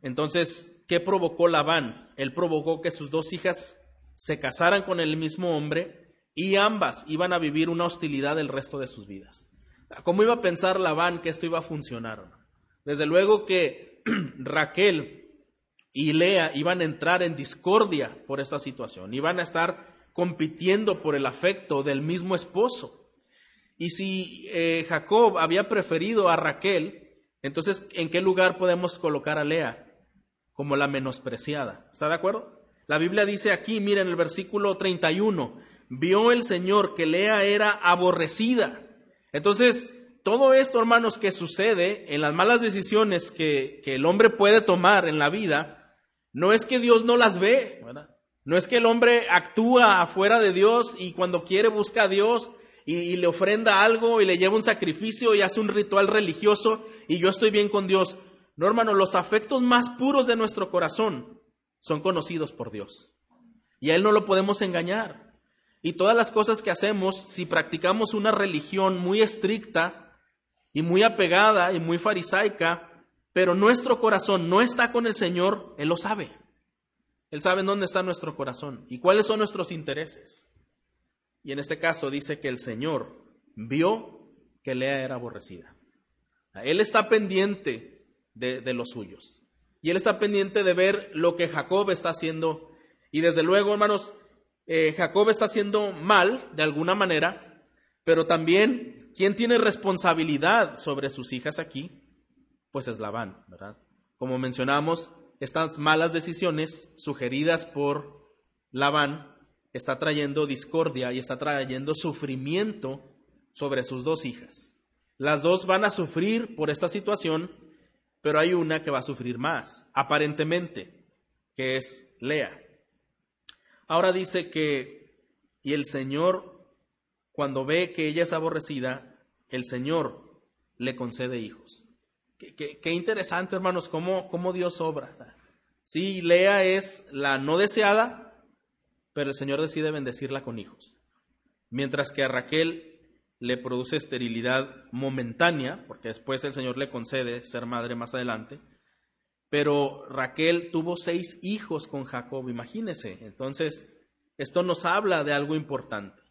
Entonces, ¿qué provocó Labán? Él provocó que sus dos hijas se casaran con el mismo hombre y ambas iban a vivir una hostilidad el resto de sus vidas. ¿Cómo iba a pensar Labán que esto iba a funcionar? Desde luego que Raquel y Lea iban a entrar en discordia por esta situación, iban a estar compitiendo por el afecto del mismo esposo. Y si eh, Jacob había preferido a Raquel, entonces ¿en qué lugar podemos colocar a Lea? Como la menospreciada. ¿Está de acuerdo? La Biblia dice aquí, miren el versículo 31, vio el Señor que Lea era aborrecida. Entonces, todo esto, hermanos, que sucede en las malas decisiones que, el hombre puede tomar en la vida, no es que Dios no las ve, no es que el hombre actúa afuera de Dios y cuando quiere busca a Dios y, y, le ofrenda algo y le lleva un sacrificio y hace un ritual religioso y yo estoy bien con Dios. No, hermano, los afectos más puros de nuestro corazón son conocidos por Dios. Y a Él no lo podemos engañar. Y todas las cosas que hacemos, si practicamos una religión muy estricta y muy apegada y muy farisaica, pero nuestro corazón no está con el Señor, Él lo sabe. Él sabe en dónde está nuestro corazón y cuáles son nuestros intereses. Y en este caso dice que el Señor vio que Lea era aborrecida. Él está pendiente de, los suyos. Y él está pendiente de ver lo que Jacob está haciendo. Y desde luego, hermanos, eh, Jacob está haciendo mal de alguna manera, pero también, ¿quién tiene responsabilidad sobre sus hijas aquí? Pues es Labán, ¿verdad? Como mencionamos, estas malas decisiones sugeridas por Labán está trayendo discordia y está trayendo sufrimiento sobre sus dos hijas. Las dos van a sufrir por esta situación, pero hay una que va a sufrir más, aparentemente, que es Lea. Ahora dice que, y el Señor, cuando ve que ella es aborrecida, el Señor le concede hijos. Qué, interesante, hermanos, cómo, cómo Dios obra. Sí, Lea es la no deseada, pero el Señor decide bendecirla con hijos. Mientras que a Raquel le produce esterilidad momentánea, porque después el Señor le concede ser madre más adelante. Pero Raquel tuvo seis hijos con Jacob, imagínese. Entonces, esto nos habla de algo importante.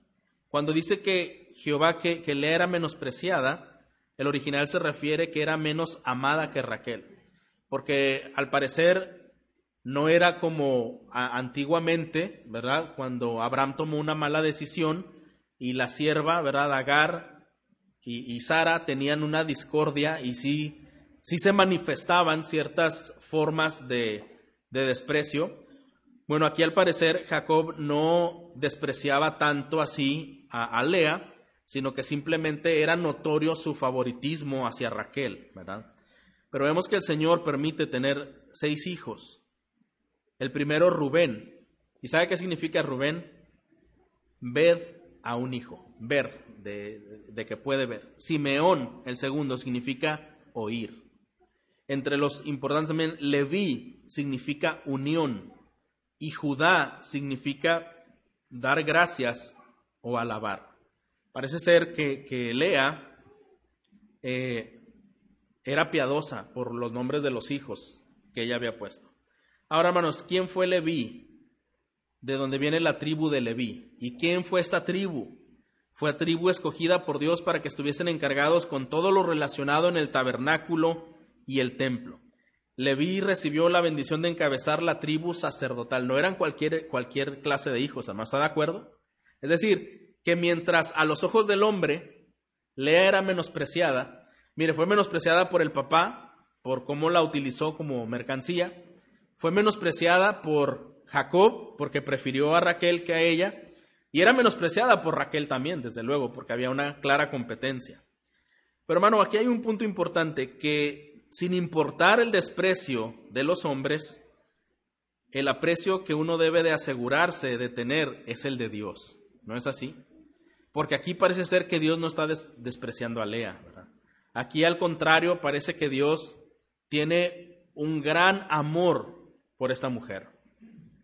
Cuando dice que Jehová que, que le era menospreciada, el original se refiere que era menos amada que Raquel. Porque al parecer no era como antiguamente, ¿verdad? Cuando Abraham tomó una mala decisión, y la sierva, ¿verdad? Agar y, Sara tenían una discordia y sí, sí se manifestaban ciertas formas de, desprecio. Bueno, aquí al parecer Jacob no despreciaba tanto así a, Lea, sino que simplemente era notorio su favoritismo hacia Raquel, ¿verdad? Pero vemos que el Señor permite tener seis hijos. El primero, Rubén. ¿Y sabe qué significa Rubén? Ved a un hijo, ver, de, que puede ver. Simeón, el segundo, significa oír. Entre los importantes también, Leví significa unión y Judá significa dar gracias o alabar. Parece ser que, Lea eh, era piadosa por los nombres de los hijos que ella había puesto. Ahora, hermanos, ¿quién fue Leví? de donde viene la tribu de Leví. ¿Y quién fue esta tribu? Fue tribu escogida por Dios para que estuviesen encargados con todo lo relacionado en el tabernáculo y el templo. Leví recibió la bendición de encabezar la tribu sacerdotal. No eran cualquier, cualquier clase de hijos, además, ¿está de acuerdo? Es decir, que mientras a los ojos del hombre Lea era menospreciada, mire, fue menospreciada por el papá, por cómo la utilizó como mercancía, fue menospreciada por Jacob porque prefirió a Raquel que a ella, y era menospreciada por Raquel también, desde luego, porque había una clara competencia. Pero hermano, aquí hay un punto importante, que sin importar el desprecio de los hombres, el aprecio que uno debe de asegurarse de tener es el de Dios. ¿No es así? Porque aquí parece ser que Dios no está despreciando a Lea. Aquí al contrario parece que Dios tiene un gran amor por esta mujer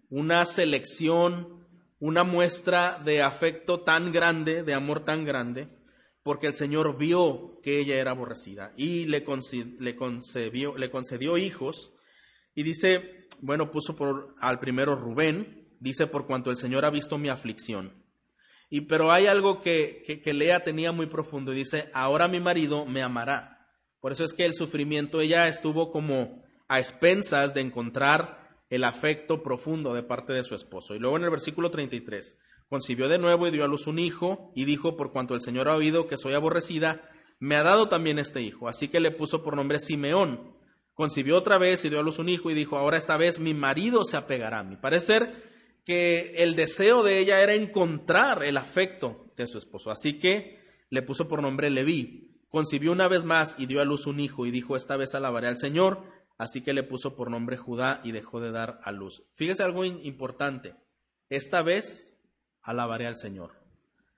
una selección, una muestra de afecto tan grande, de amor tan grande, porque el Señor vio que ella era aborrecida y le, concedió hijos. Y dice, bueno, puso al primero Rubén, dice, por cuanto el Señor ha visto mi aflicción. Y pero hay algo que, que, Lea tenía muy profundo y dice, ahora mi marido me amará. Por eso es que el sufrimiento, ella estuvo como a expensas de encontrar el afecto profundo de parte de su esposo. Y luego en el versículo 33, concibió de nuevo y dio a luz un hijo, y dijo, por cuanto el Señor ha oído que soy aborrecida, me ha dado también este hijo. Así que le puso por nombre Simeón. Concibió otra vez y dio a luz un hijo, y dijo, ahora esta vez mi marido se apegará a mí. Parece ser que el deseo de ella era encontrar el afecto de su esposo. Así que le puso por nombre Leví. Concibió una vez más y dio a luz un hijo, y dijo, esta vez alabaré al Señor así que le puso por nombre Judá y dejó de dar a luz. Fíjese algo importante, esta vez alabaré al Señor.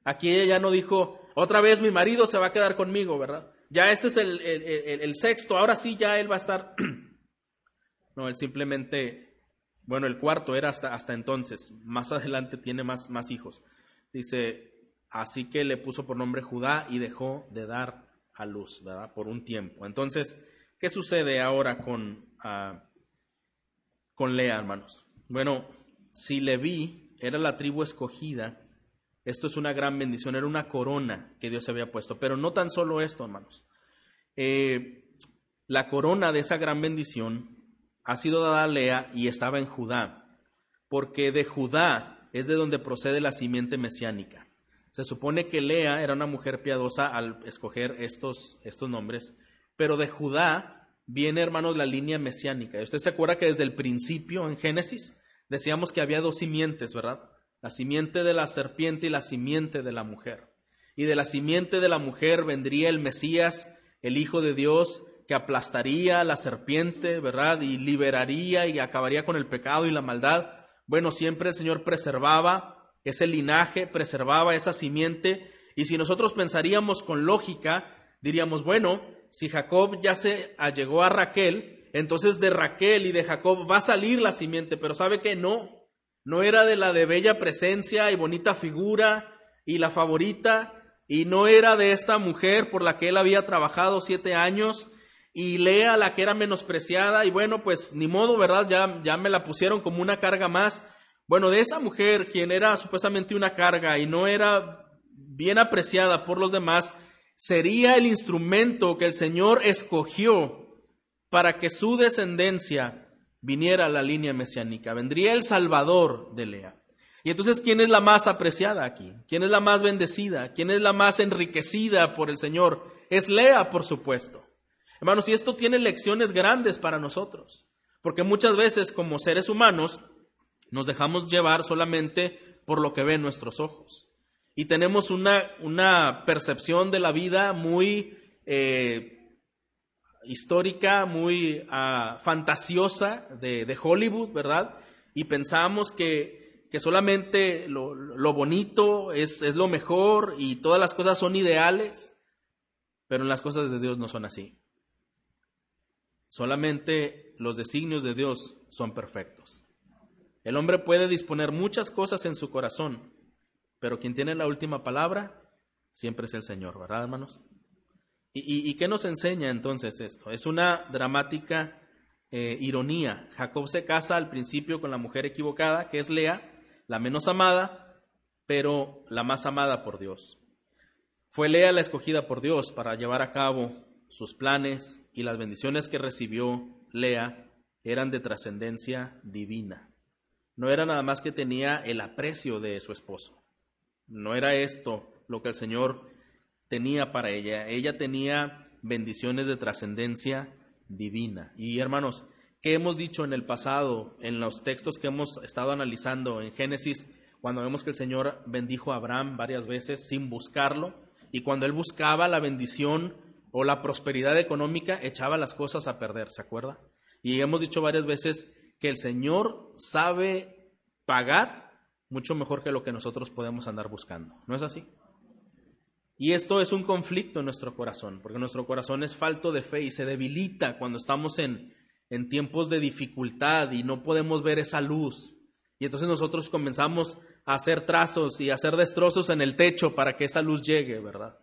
Aquí ella ya no dijo, otra vez mi marido se va a quedar conmigo, ¿verdad? Ya este es el, sexto, ahora sí ya él va a estar... no, él simplemente, bueno, el cuarto era hasta, hasta entonces, más adelante tiene más, más hijos. Dice, así que le puso por nombre Judá y dejó de dar a luz, ¿verdad? Por un tiempo. Entonces, ¿Qué sucede ahora con, ah, con Lea, hermanos? Bueno, si Leví era la tribu escogida, esto es una gran bendición, era una corona que Dios había puesto. Pero no tan solo esto, hermanos. Eh, la corona de esa gran bendición ha sido dada a Lea y estaba en Judá, porque de Judá es de donde procede la simiente mesiánica. Se supone que Lea era una mujer piadosa al escoger estos, estos nombres, pero de Judá viene, hermanos, la línea mesiánica. usted se acuerda que desde el principio, en Génesis, decíamos que había dos simientes, ¿verdad? La simiente de la serpiente y la simiente de la mujer. Y de la simiente de la mujer vendría el Mesías, el Hijo de Dios, que aplastaría la serpiente, ¿verdad? Y liberaría y acabaría con el pecado y la maldad. Bueno, siempre el Señor preservaba ese linaje, preservaba esa simiente. Y si nosotros pensaríamos con lógica, diríamos, bueno, si Jacob ya se allegó a Raquel, entonces de Raquel y de Jacob va a salir la simiente, pero sabe que no, no era de la de bella presencia y bonita figura y la favorita, y no era de esta mujer por la que él había trabajado siete años, y Lea la que era menospreciada, y bueno, pues ni modo, ¿verdad? Ya, ya me la pusieron como una carga más, bueno, de esa mujer, quien era supuestamente una carga y no era bien apreciada por los demás, sería el instrumento que el Señor escogió para que su descendencia viniera a la línea mesiánica. Vendría el Salvador de Lea. Y entonces, ¿quién es la más apreciada aquí? ¿Quién es la más bendecida? ¿Quién es la más enriquecida por el Señor? Es Lea, por supuesto. Hermanos, y esto tiene lecciones grandes para nosotros, porque muchas veces como seres humanos nos dejamos llevar solamente por lo que ven nuestros ojos. Y tenemos una, una percepción de la vida muy eh, histórica, muy ah, fantasiosa de, Hollywood, ¿verdad? Y pensamos que, que solamente lo, lo bonito es, es lo mejor y todas las cosas son ideales, pero las cosas de Dios no son así. Solamente los designios de Dios son perfectos. El hombre puede disponer muchas cosas en su corazón, pero quien tiene la última palabra siempre es el Señor, ¿verdad, hermanos? ¿Y, qué nos enseña entonces esto? Es una dramática eh, ironía. Jacob se casa al principio con la mujer equivocada, que es Lea, la menos amada, pero la más amada por Dios. Fue Lea la escogida por Dios para llevar a cabo sus planes y las bendiciones que recibió Lea eran de trascendencia divina no era nada más que tenía el aprecio de su esposo. No era esto lo que el Señor tenía para ella. Ella tenía bendiciones de trascendencia divina. Y hermanos, ¿qué hemos dicho en el pasado, en los textos que hemos estado analizando en Génesis, cuando vemos que el Señor bendijo a Abraham varias veces sin buscarlo? Y cuando él buscaba la bendición o la prosperidad económica, echaba las cosas a perder, ¿se acuerda? Y hemos dicho varias veces que el Señor sabe pagar mucho mejor que lo que nosotros podemos andar buscando. ¿No es así? Y esto es un conflicto en nuestro corazón, porque nuestro corazón es falto de fe y se debilita cuando estamos en, en tiempos de dificultad y no podemos ver esa luz. Y entonces nosotros comenzamos a hacer trazos y a hacer destrozos en el techo para que esa luz llegue, ¿verdad?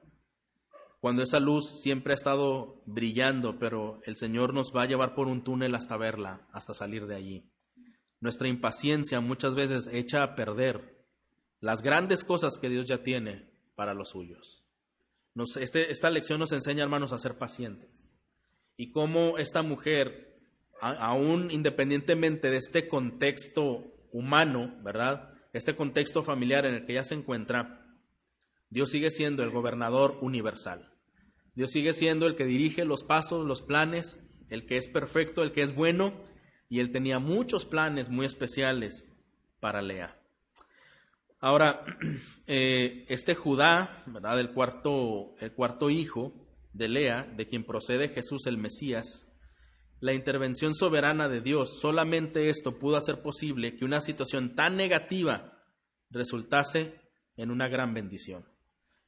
Cuando esa luz siempre ha estado brillando, pero el Señor nos va a llevar por un túnel hasta verla, hasta salir de allí. Nuestra impaciencia muchas veces echa a perder las grandes cosas que Dios ya tiene para los suyos. Este, esta lección nos enseña, hermanos, a ser pacientes. Y cómo esta mujer, aún independientemente de este contexto humano, ¿verdad? Este contexto familiar en el que ella se encuentra, Dios sigue siendo el gobernador universal. Dios sigue siendo el que dirige los pasos, los planes, el que es perfecto, el que es bueno, y él tenía muchos planes muy especiales para Lea. Ahora, eh, este Judá, ¿verdad? El cuarto, el cuarto hijo de Lea, de quien procede Jesús el Mesías, la intervención soberana de Dios, solamente esto pudo hacer posible que una situación tan negativa resultase en una gran bendición.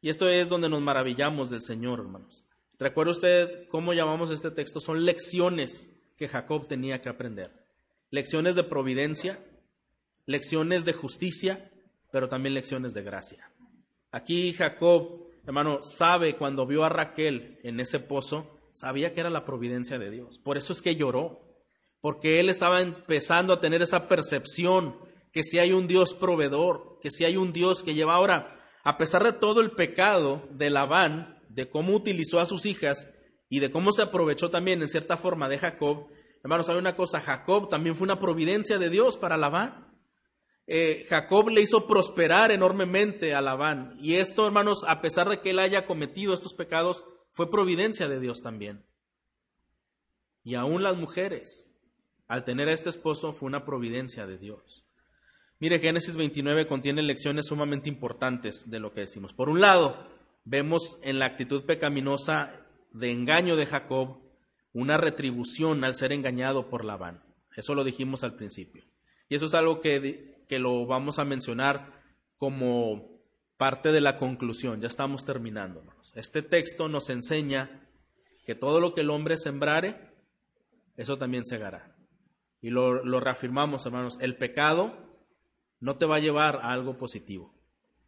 Y esto es donde nos maravillamos del Señor, hermanos. ¿Recuerda usted cómo llamamos este texto? Son lecciones que Jacob tenía que aprender. Lecciones de providencia, lecciones de justicia, pero también lecciones de gracia. Aquí Jacob, hermano, sabe cuando vio a Raquel en ese pozo, sabía que era la providencia de Dios. Por eso es que lloró. porque él estaba empezando a tener esa percepción que si hay un Dios proveedor, que si hay un Dios que lleva ahora, a pesar de todo el pecado de Labán, de cómo utilizó a sus hijas y de cómo se aprovechó también en cierta forma de Jacob, hermanos, sabe una cosa, Jacob también fue una providencia de Dios para Labán. Eh, Jacob le hizo prosperar enormemente a Labán. Y esto, hermanos, a pesar de que él haya cometido estos pecados, fue providencia de Dios también. Y aún las mujeres, al tener a este esposo, fue una providencia de Dios. Mire, Génesis 29 contiene lecciones sumamente importantes de lo que decimos. Por un lado, vemos en la actitud pecaminosa de engaño de Jacob una retribución al ser engañado por Labán. Eso lo dijimos al principio. Y eso es algo que que lo vamos a mencionar como parte de la conclusión. Ya estamos terminando. Este texto nos enseña que todo lo que el hombre sembrare, eso también segará. Y lo, reafirmamos, hermanos. El pecado no te va a llevar a algo positivo.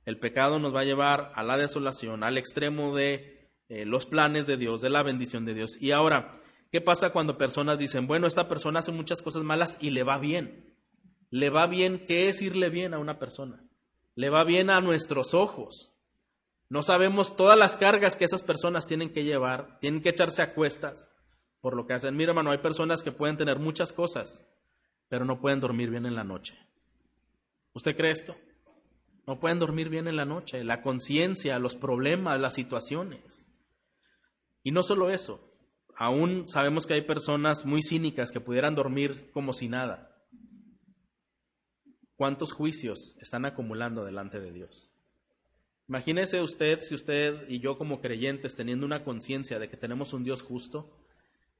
El pecado nos va a llevar a la desolación, al extremo de eh, los planes de Dios, de la bendición de Dios. Y ahora, ¿qué pasa cuando personas dicen, bueno, esta persona hace muchas cosas malas y le va bien? le va bien, ¿qué es irle bien a una persona? Le va bien a nuestros ojos. No sabemos todas las cargas que esas personas tienen que llevar, tienen que echarse a cuestas por lo que hacen. Mira, hermano, hay personas que pueden tener muchas cosas, pero no pueden dormir bien en la noche. ¿Usted cree esto? No pueden dormir bien en la noche. La conciencia, los problemas, las situaciones. Y no solo eso, aún sabemos que hay personas muy cínicas que pudieran dormir como si nada cuántos juicios están acumulando delante de Dios. Imagínese usted si usted y yo como creyentes teniendo una conciencia de que tenemos un Dios justo,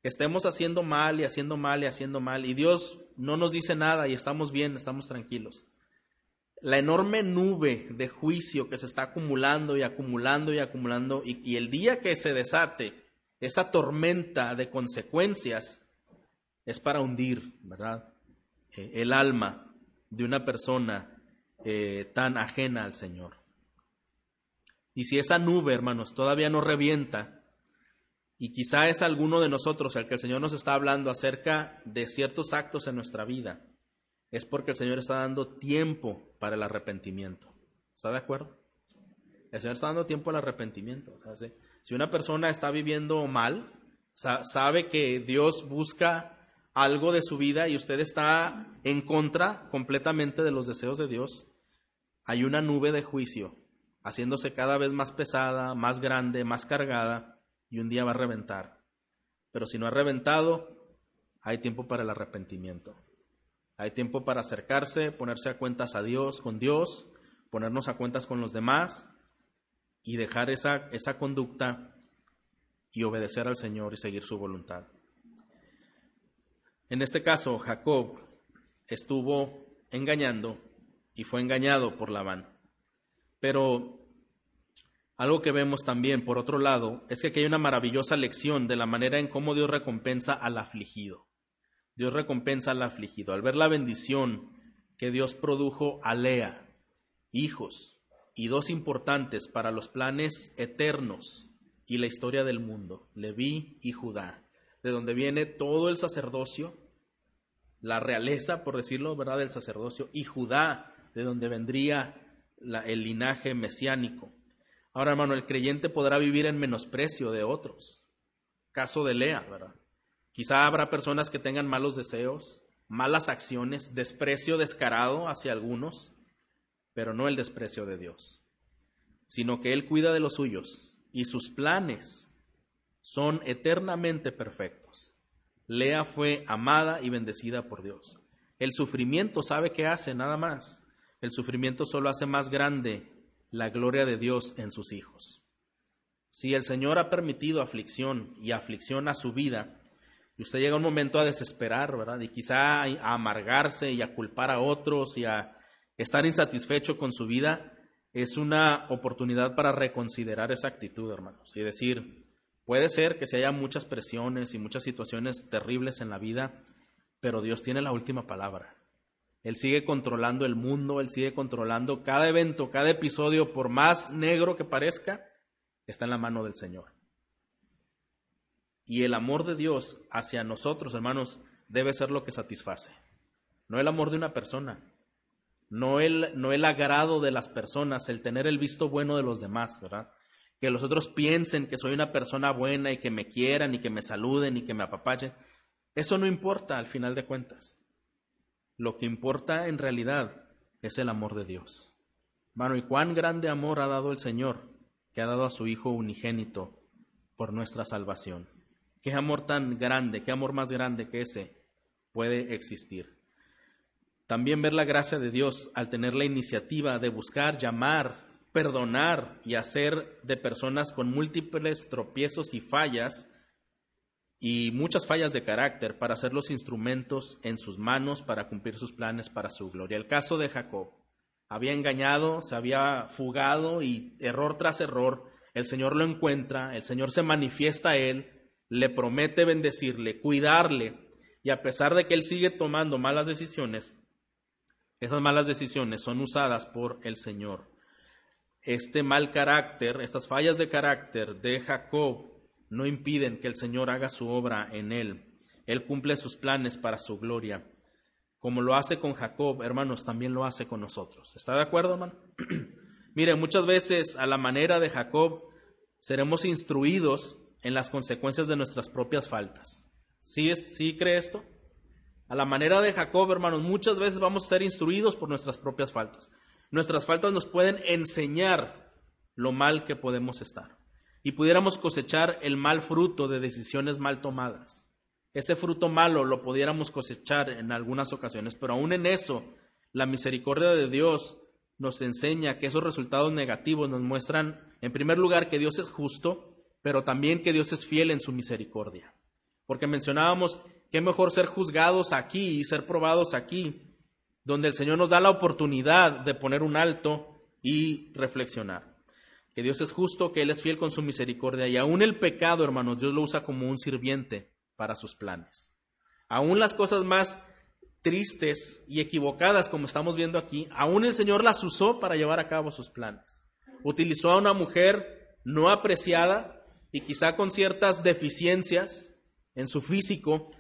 que estemos haciendo mal y haciendo mal y haciendo mal y Dios no nos dice nada y estamos bien, estamos tranquilos. La enorme nube de juicio que se está acumulando y acumulando y acumulando y, el día que se desate esa tormenta de consecuencias es para hundir, ¿verdad? Eh, el alma de una persona eh, tan ajena al Señor. Y si esa nube, hermanos, todavía no revienta, y quizá es alguno de nosotros al que el Señor nos está hablando acerca de ciertos actos en nuestra vida, es porque el Señor está dando tiempo para el arrepentimiento. ¿Está de acuerdo? El Señor está dando tiempo al arrepentimiento. si una persona está viviendo mal, sabe que Dios busca algo de su vida y usted está en contra completamente de los deseos de Dios, hay una nube de juicio haciéndose cada vez más pesada, más grande, más cargada y un día va a reventar. Pero si no ha reventado, hay tiempo para el arrepentimiento. Hay tiempo para acercarse, ponerse a cuentas a Dios, con Dios, ponernos a cuentas con los demás y dejar esa, esa conducta y obedecer al Señor y seguir su voluntad. En este caso, Jacob estuvo engañando y fue engañado por Labán. Pero algo que vemos también, por otro lado, es que aquí hay una maravillosa lección de la manera en cómo Dios recompensa al afligido. Dios recompensa al afligido. Al ver la bendición que Dios produjo a Lea, hijos y dos importantes para los planes eternos y la historia del mundo, Leví y Judá, de donde viene todo el sacerdocio la realeza, por decirlo, ¿verdad?, del sacerdocio, y Judá, de donde vendría el linaje mesiánico. Ahora, hermano, el creyente podrá vivir en menosprecio de otros. Caso de Lea, ¿verdad? Quizá habrá personas que tengan malos deseos, malas acciones, desprecio descarado hacia algunos, pero no el desprecio de Dios, sino que Él cuida de los suyos y sus planes son eternamente perfectos. Lea fue amada y bendecida por Dios. El sufrimiento sabe qué hace, nada más. El sufrimiento solo hace más grande la gloria de Dios en sus hijos. Si el Señor ha permitido aflicción y aflicción a su vida, y usted llega un momento a desesperar, ¿verdad? Y quizá a amargarse y a culpar a otros y a estar insatisfecho con su vida, es una oportunidad para reconsiderar esa actitud, hermanos, y decir, Puede ser que se haya muchas presiones y muchas situaciones terribles en la vida, pero Dios tiene la última palabra. Él sigue controlando el mundo, Él sigue controlando cada evento, cada episodio, por más negro que parezca, está en la mano del Señor. Y el amor de Dios hacia nosotros, hermanos, debe ser lo que satisface. No el amor de una persona, no el, no el agrado de las personas, el tener el visto bueno de los demás, ¿verdad? Que los otros piensen que soy una persona buena y que me quieran y que me saluden y que me apapachen. Eso no importa al final de cuentas. Lo que importa en realidad es el amor de Dios. Mano, y cuán grande amor ha dado el Señor, que ha dado a su Hijo unigénito por nuestra salvación. Qué amor tan grande, qué amor más grande que ese puede existir. También ver la gracia de Dios al tener la iniciativa de buscar, llamar, perdonar y hacer de personas con múltiples tropiezos y fallas y muchas fallas de carácter para ser los instrumentos en sus manos para cumplir sus planes para su gloria. El caso de Jacob. Había engañado, se había fugado y error tras error, el Señor lo encuentra, el Señor se manifiesta a él, le promete bendecirle, cuidarle, y a pesar de que él sigue tomando malas decisiones, esas malas decisiones son usadas por el Señor. Este mal carácter, estas fallas de carácter de Jacob no impiden que el Señor haga su obra en él. Él cumple sus planes para su gloria. Como lo hace con Jacob, hermanos, también lo hace con nosotros. ¿Está de acuerdo, hermano? Mire, muchas veces a la manera de Jacob seremos instruidos en las consecuencias de nuestras propias faltas. ¿Sí, ¿Sí cree esto? A la manera de Jacob, hermanos, muchas veces vamos a ser instruidos por nuestras propias faltas. Nuestras faltas nos pueden enseñar lo mal que podemos estar. Y pudiéramos cosechar el mal fruto de decisiones mal tomadas. Ese fruto malo lo pudiéramos cosechar en algunas ocasiones, pero aún en eso, la misericordia de Dios nos enseña que esos resultados negativos nos muestran, en primer lugar, que Dios es justo, pero también que Dios es fiel en su misericordia. Porque mencionábamos Qué mejor ser juzgados aquí y ser probados aquí, donde el Señor nos da la oportunidad de poner un alto y reflexionar. Que Dios es justo, que Él es fiel con su misericordia y aún el pecado, hermanos, Dios lo usa como un sirviente para sus planes. Aún las cosas más tristes y equivocadas como estamos viendo aquí, aún el Señor las usó para llevar a cabo sus planes. Utilizó a una mujer no apreciada y quizá con ciertas deficiencias en su físico,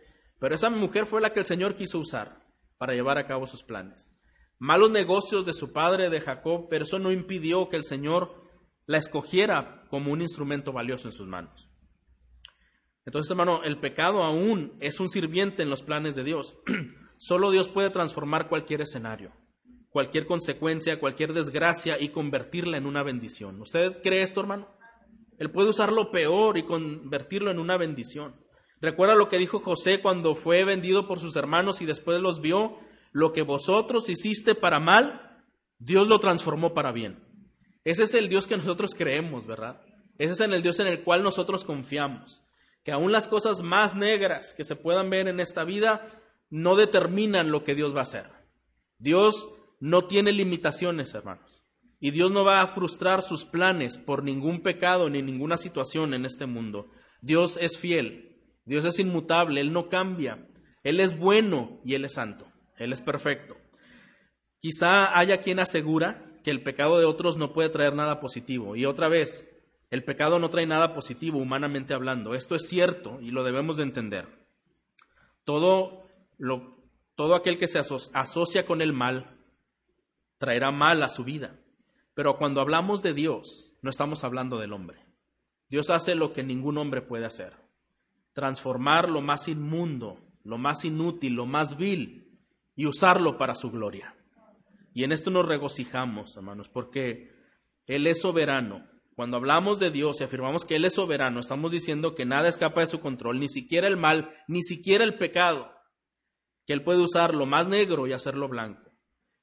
pero esa mujer fue la que el Señor quiso usar para llevar a cabo sus planes. Malos negocios de su padre, de Jacob, pero eso no impidió que el Señor la escogiera como un instrumento valioso en sus manos. Entonces, hermano, el pecado aún es un sirviente en los planes de Dios. Solo Dios puede transformar cualquier escenario, cualquier consecuencia, cualquier desgracia y convertirla en una bendición. ¿Usted cree esto, hermano? Él puede usar lo peor y convertirlo en una bendición. Recuerda lo que dijo José cuando fue vendido por sus hermanos y después los vio. Lo que vosotros hiciste para mal, Dios lo transformó para bien. Ese es el Dios que nosotros creemos, ¿verdad? Ese es el Dios en el cual nosotros confiamos. Que aún las cosas más negras que se puedan ver en esta vida no determinan lo que Dios va a hacer. Dios no tiene limitaciones, hermanos. Y Dios no va a frustrar sus planes por ningún pecado ni ninguna situación en este mundo. Dios es fiel. Dios es inmutable, Él no cambia. Él es bueno y Él es santo. Él es perfecto. Quizá haya quien asegura que el pecado de otros no puede traer nada positivo. Y otra vez, el pecado no trae nada positivo humanamente hablando. Esto es cierto y lo debemos de entender. Todo, lo, todo aquel que se asocia con el mal traerá mal a su vida. Pero cuando hablamos de Dios, no estamos hablando del hombre. Dios hace lo que ningún hombre puede hacer transformar lo más inmundo, lo más inútil, lo más vil y usarlo para su gloria. Y en esto nos regocijamos, hermanos, porque Él es soberano. Cuando hablamos de Dios y afirmamos que Él es soberano, estamos diciendo que nada escapa de su control, ni siquiera el mal, ni siquiera el pecado, que Él puede usar lo más negro y hacerlo blanco.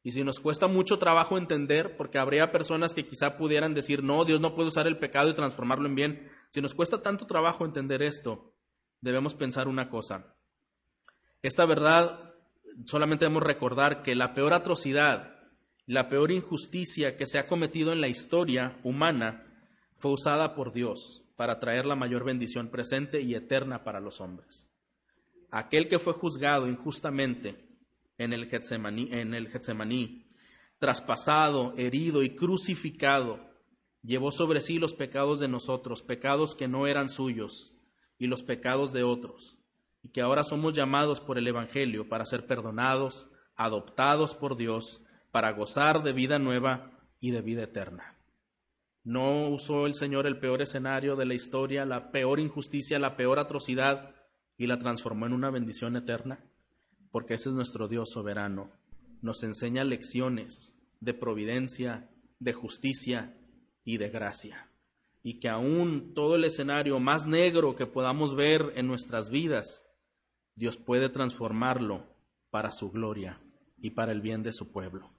Y si nos cuesta mucho trabajo entender, porque habría personas que quizá pudieran decir, no, Dios no puede usar el pecado y transformarlo en bien, si nos cuesta tanto trabajo entender esto, debemos pensar una cosa. Esta verdad solamente debemos recordar que la peor atrocidad, la peor injusticia que se ha cometido en la historia humana fue usada por Dios para traer la mayor bendición presente y eterna para los hombres. Aquel que fue juzgado injustamente en el Getsemaní, en el traspasado, herido y crucificado, llevó sobre sí los pecados de nosotros, pecados que no eran suyos, y los pecados de otros, y que ahora somos llamados por el Evangelio para ser perdonados, adoptados por Dios, para gozar de vida nueva y de vida eterna. No usó el Señor el peor escenario de la historia, la peor injusticia, la peor atrocidad, y la transformó en una bendición eterna, porque ese es nuestro Dios soberano. Nos enseña lecciones de providencia, de justicia y de gracia. Y que aún todo el escenario más negro que podamos ver en nuestras vidas, Dios puede transformarlo para su gloria y para el bien de su pueblo.